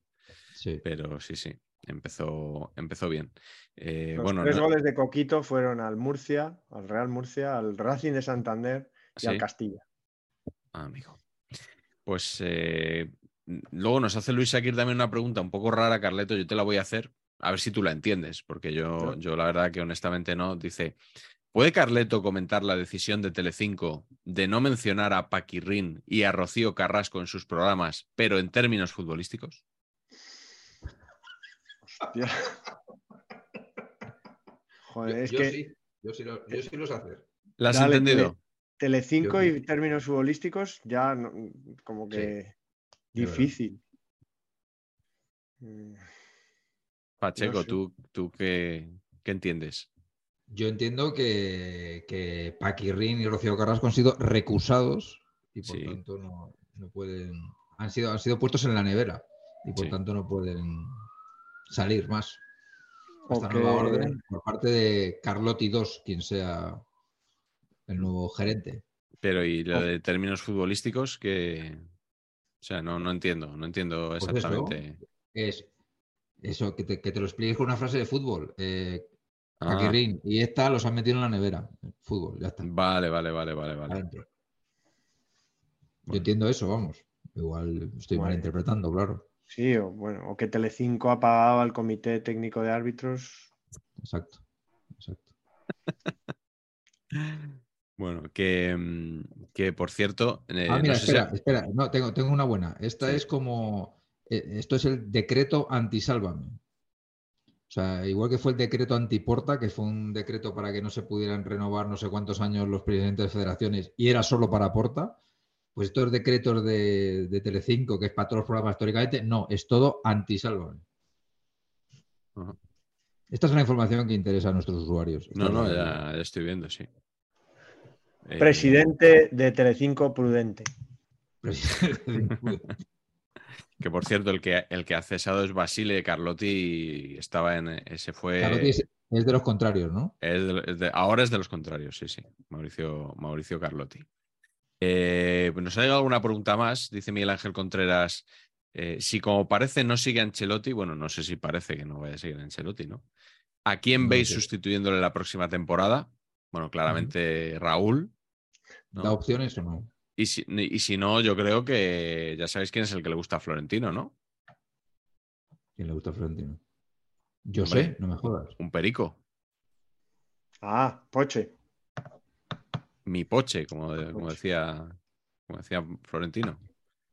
Sí. Pero sí, sí, empezó, empezó bien. Eh, Los bueno, tres no- goles de Coquito fueron al Murcia, al Real Murcia, al Racing de Santander y al. Castilla. Ah, amigo. Pues eh, luego nos hace Luis Sakir también una pregunta un poco rara, Carleto. Yo te la voy a hacer, a ver si tú la entiendes, porque yo, Yo- yo la verdad que honestamente no. Dice: ¿Puede Carleto comentar la decisión de Telecinco de no mencionar a Paquirrín y a Rocío Carrasco en sus programas, pero en términos futbolísticos? Hostia. Joder, Yo- es yo que sí, yo sí, lo, yo sí lo sé hacer. ¿La has Dale, entendido? Telecinco Yo- y términos futbolísticos ya no- como que difícil. Mm, Pacheco, sé. ¿tú, tú qué, qué entiendes? Yo entiendo que, que Paquirrín y Rocío Carrasco han sido recusados y por Sí. tanto no, no pueden. Han sido, han sido puestos en la nevera y por Sí. tanto no pueden salir más. Hasta Ok. nueva orden por parte de Carlotti II, quien sea el nuevo gerente. Pero y lo de términos futbolísticos que... O sea, no, no entiendo, no entiendo Pues eso. exactamente. Es eso, que te, que te lo expliques con una frase de fútbol. Eh, Ah. Y esta los han metido en la nevera. Fútbol, ya está. vale, vale, vale, vale, vale. Yo entiendo eso, vamos. Igual estoy Bueno. malinterpretando, claro. Sí, o bueno, o que Telecinco ha pagado al Comité Técnico de Árbitros. Exacto. Exacto. Bueno, que, mm, que por cierto, eh, Ah, no mira, sé si- espera, espera. No, tengo, tengo una buena. Esta Sí. es como. Eh, Esto es el decreto antisálvame. O sea, igual que fue el decreto antiporta, que fue un decreto para que no se pudieran renovar no sé cuántos años los presidentes de federaciones y era solo para Porta, pues estos decretos de, de Telecinco, que es para todos los programas históricamente, no, es todo antisálvame. Ajá. Esta es la información que interesa a nuestros usuarios. No, no, ya, ya estoy viendo, sí. Eh, Presidente de Telecinco Prudente. Que por cierto, el que, el que ha cesado es Basile Carlotti y estaba en. Ese fue. Carlotti es, es de los contrarios, ¿no? Es de- es de- ahora es de los contrarios, sí, sí. Mauricio, Mauricio Carlotti. Eh, pues nos ha llegado alguna pregunta más. Dice Miguel Ángel Contreras. eh, si como parece no sigue Ancelotti, bueno, no sé si parece que no vaya a seguir Ancelotti, ¿no? ¿A quién No veis sustituyéndole la próxima temporada? Bueno, claramente Raúl. ¿no? ¿Da opciones o no? Y si, y si no, yo creo que ya sabéis quién es el que le gusta a Florentino, ¿no? ¿Quién le gusta a Florentino? Yo Hombre. sé, no me jodas. Un perico. Ah, Poche. Mi poche, como, de- como Poche. decía, como decía Florentino.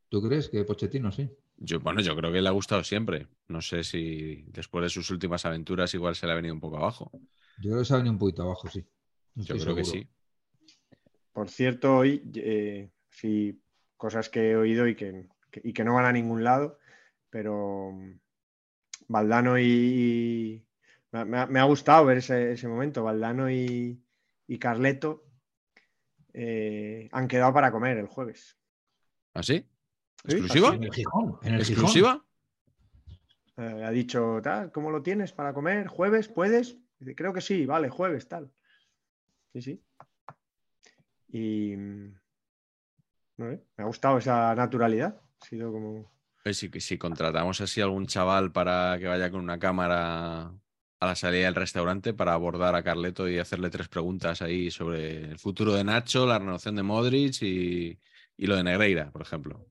¿Tú crees que Pochettino sí? Yo, bueno, yo creo que le ha gustado siempre. No sé si después de sus últimas aventuras igual se le ha venido un poco abajo. Yo creo que se ha venido un poquito abajo, sí. No Yo creo que sí. Por cierto, hoy, eh, sí, cosas que he oído y que, que- y que no van a ningún lado, pero mm, Valdano y... Me, ha- me ha- me ha gustado ver ese, ese momento. Valdano y, y Carleto eh, han quedado para comer el jueves. ¿Ah, sí? Sí, ¿Exclusiva? En el Gijón. En el Gijón. ¿Exclusiva? Eh, ha dicho, tal, ¿cómo lo tienes para comer? ¿Jueves? ¿Puedes? Dice, Creo que sí, vale, jueves, tal. Sí, sí. Y mm, me ha gustado esa naturalidad. Ha sido como. Pues si, si contratamos así a algún chaval para que vaya con una cámara a la salida del restaurante para abordar a Carleto y hacerle tres preguntas ahí sobre el futuro de Nacho, la renovación de Modric y, y lo de Negreira, por ejemplo.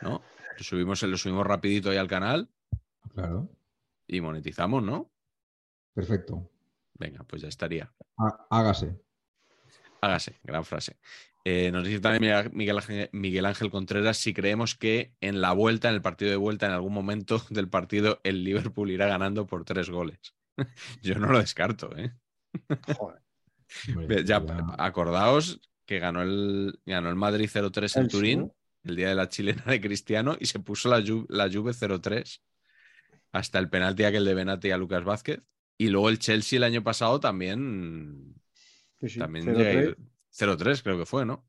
¿No? Lo subimos, lo subimos rapidito ahí al canal Claro. y monetizamos, ¿no? Perfecto. Venga, pues ya estaría. Há- Hágase. Hágase, gran frase. Eh, nos dice también Miguel Ángel, Miguel Ángel Contreras si creemos que en la vuelta, en el partido de vuelta, en algún momento del partido, el Liverpool irá ganando por tres goles. Yo no lo descarto, ¿eh? Joder. Hombre, Ya, ya- acordaos que ganó el, ganó el Madrid 0-3 en El Turín, el día de la chilena de Cristiano, y se puso la, Ju- la Juve 0-3 hasta el penalti aquel de Benati a Lucas Vázquez. Y luego el Chelsea el año pasado también, Sí, sí, también 0-3. llega a ir- 0-3 creo que fue, ¿no?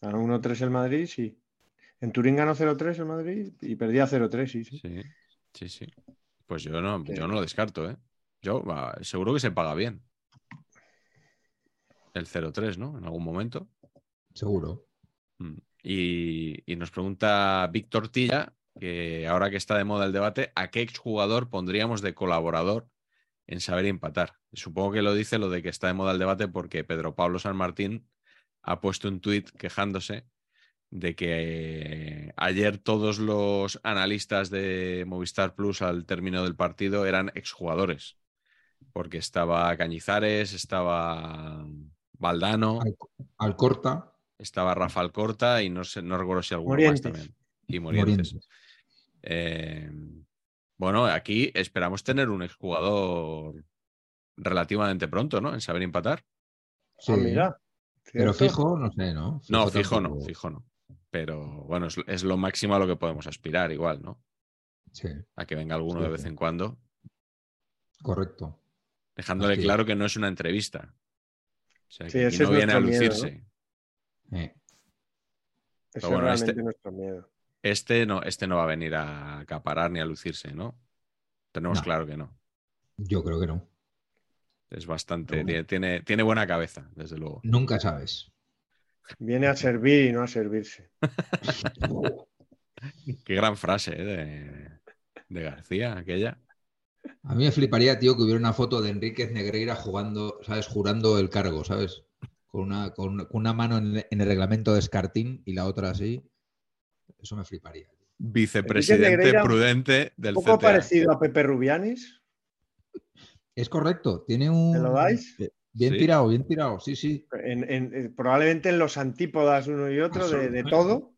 Ganó 1-3 el Madrid, sí. En Turín ganó 0-3 el Madrid y perdía 0-3, sí, sí. Sí, sí, sí. Pues yo no, Que- yo no lo descarto, ¿eh? Yo va, seguro que se paga bien. El 0-3, ¿no? En algún momento. Seguro. Mm. Y, y nos pregunta Víctor Tilla, que ahora que está de moda el debate, ¿a qué exjugador pondríamos de colaborador en saber empatar? Supongo que lo dice lo de que está de moda el debate porque Pedro Pablo San Martín ha puesto un tuit quejándose de que eh, ayer todos los analistas de Movistar Plus al término del partido eran exjugadores. Porque estaba Cañizares, estaba Valdano, Al, Alcorta, estaba Rafael Corta y no sé, no recuerdo si alguno Morientes. más también. Y Morientes. Morientes. Eh, bueno, aquí esperamos tener un exjugador relativamente pronto, ¿no? En saber empatar. Sí. Ah, mira. Pero fijo, no sé, ¿no? No, fijo no, fijo no. Pero bueno, es, es lo máximo a lo que podemos aspirar, igual, ¿no? Sí, A que venga alguno Sí, de vez sí. en cuando, correcto. dejándole Así claro que no es una entrevista. O sea, Sí, que aquí ese no es viene a nuestro miedo, lucirse. Eh, Eso bueno, es realmente este- nuestro miedo. Este no, este no va a venir a acaparar ni a lucirse, ¿no? Tenemos No. claro que no. yo creo que no. Es bastante, tiene, bueno. tiene, tiene buena cabeza, desde luego. Nunca sabes. Viene a servir y no a servirse. Qué gran frase ¿eh? de, de García, aquella. A mí me fliparía, tío, que hubiera una foto de Enríquez Negreira jugando, ¿sabes? Jurando el cargo, ¿sabes? Con una, con con una mano en, en el reglamento de Escartín y la otra así. Eso me fliparía. Vicepresidente prudente Un del poco CTA. parecido a Pepe Rubianis. Es correcto, tiene un. ¿Me lo dais? Bien Sí. tirado, bien tirado, sí, sí. en- en- eh, probablemente en los antípodas uno y otro de, de todo,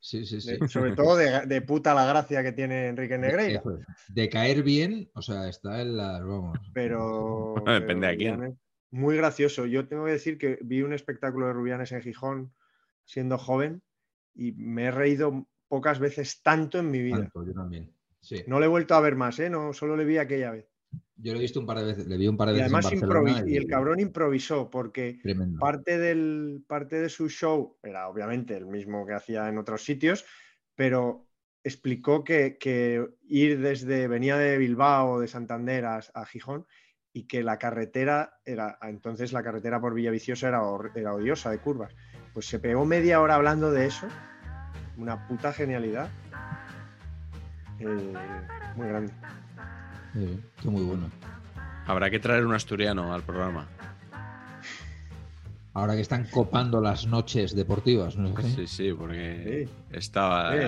Sí, sí, sí. de- sobre todo de, de puta la gracia que tiene Enrique Negreira. De caer bien, o sea, está en las. Vamos. Pero, Bueno, depende pero a quién. Rubianes, muy gracioso. Yo tengo que decir que vi un espectáculo de Rubianes en Gijón siendo joven y me he reído pocas veces tanto en mi vida. Tanto, yo también. Sí. No le he vuelto a ver más, ¿eh? No, solo le vi aquella vez. Yo lo he visto un par de veces, le vi un par de Y veces. en además Barcelona improvis- y el cabrón improvisó porque Tremendo. parte, del, parte de su show era obviamente el mismo que hacía en otros sitios, pero explicó que, que ir desde, venía de Bilbao de Santander a, a Gijón y que la carretera era, entonces la carretera por Villaviciosa era, era odiosa de curvas. Pues se pegó media hora hablando de eso, una puta genialidad. Eh, muy grande. Sí, sí, muy bueno. Habrá que traer un asturiano al programa. Ahora que están copando las noches deportivas, ¿no? es así? Sí, sí, porque Sí. estaba Sí.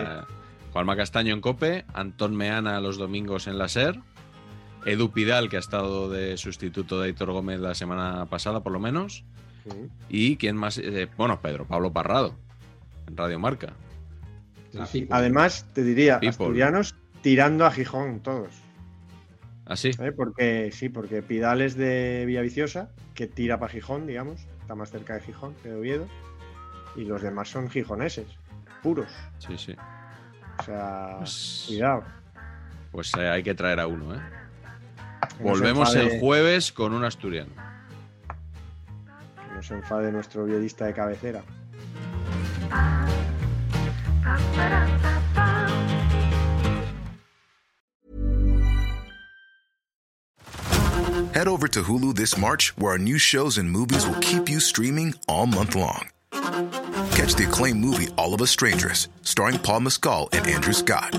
Juanma Castaño en Cope, Antón Meana los domingos en la SER, Edu Pidal, que ha estado de sustituto de Héctor Gómez la semana pasada, por lo menos, Sí. y quién más, Eh, bueno, Pedro Pablo Parrado, en Radio Marca. Sí, people. Además, te diría, People. asturianos tirando a Gijón todos. Así, ¿eh? Porque sí, porque Pidal es de Villaviciosa, que tira para Gijón, digamos, está más cerca de Gijón que de Oviedo, y los demás son gijoneses, puros. sí, sí. O sea, Pues, cuidado. pues, eh, hay que traer a uno, ¿eh? Volvemos enfade- el jueves con un asturiano. Enfade nuestro viedista de cabecera. Head over to Hulu this March, where our new shows and movies will keep you streaming all month long. Catch the acclaimed movie All of Us Strangers, starring Paul Mescal and Andrew Scott.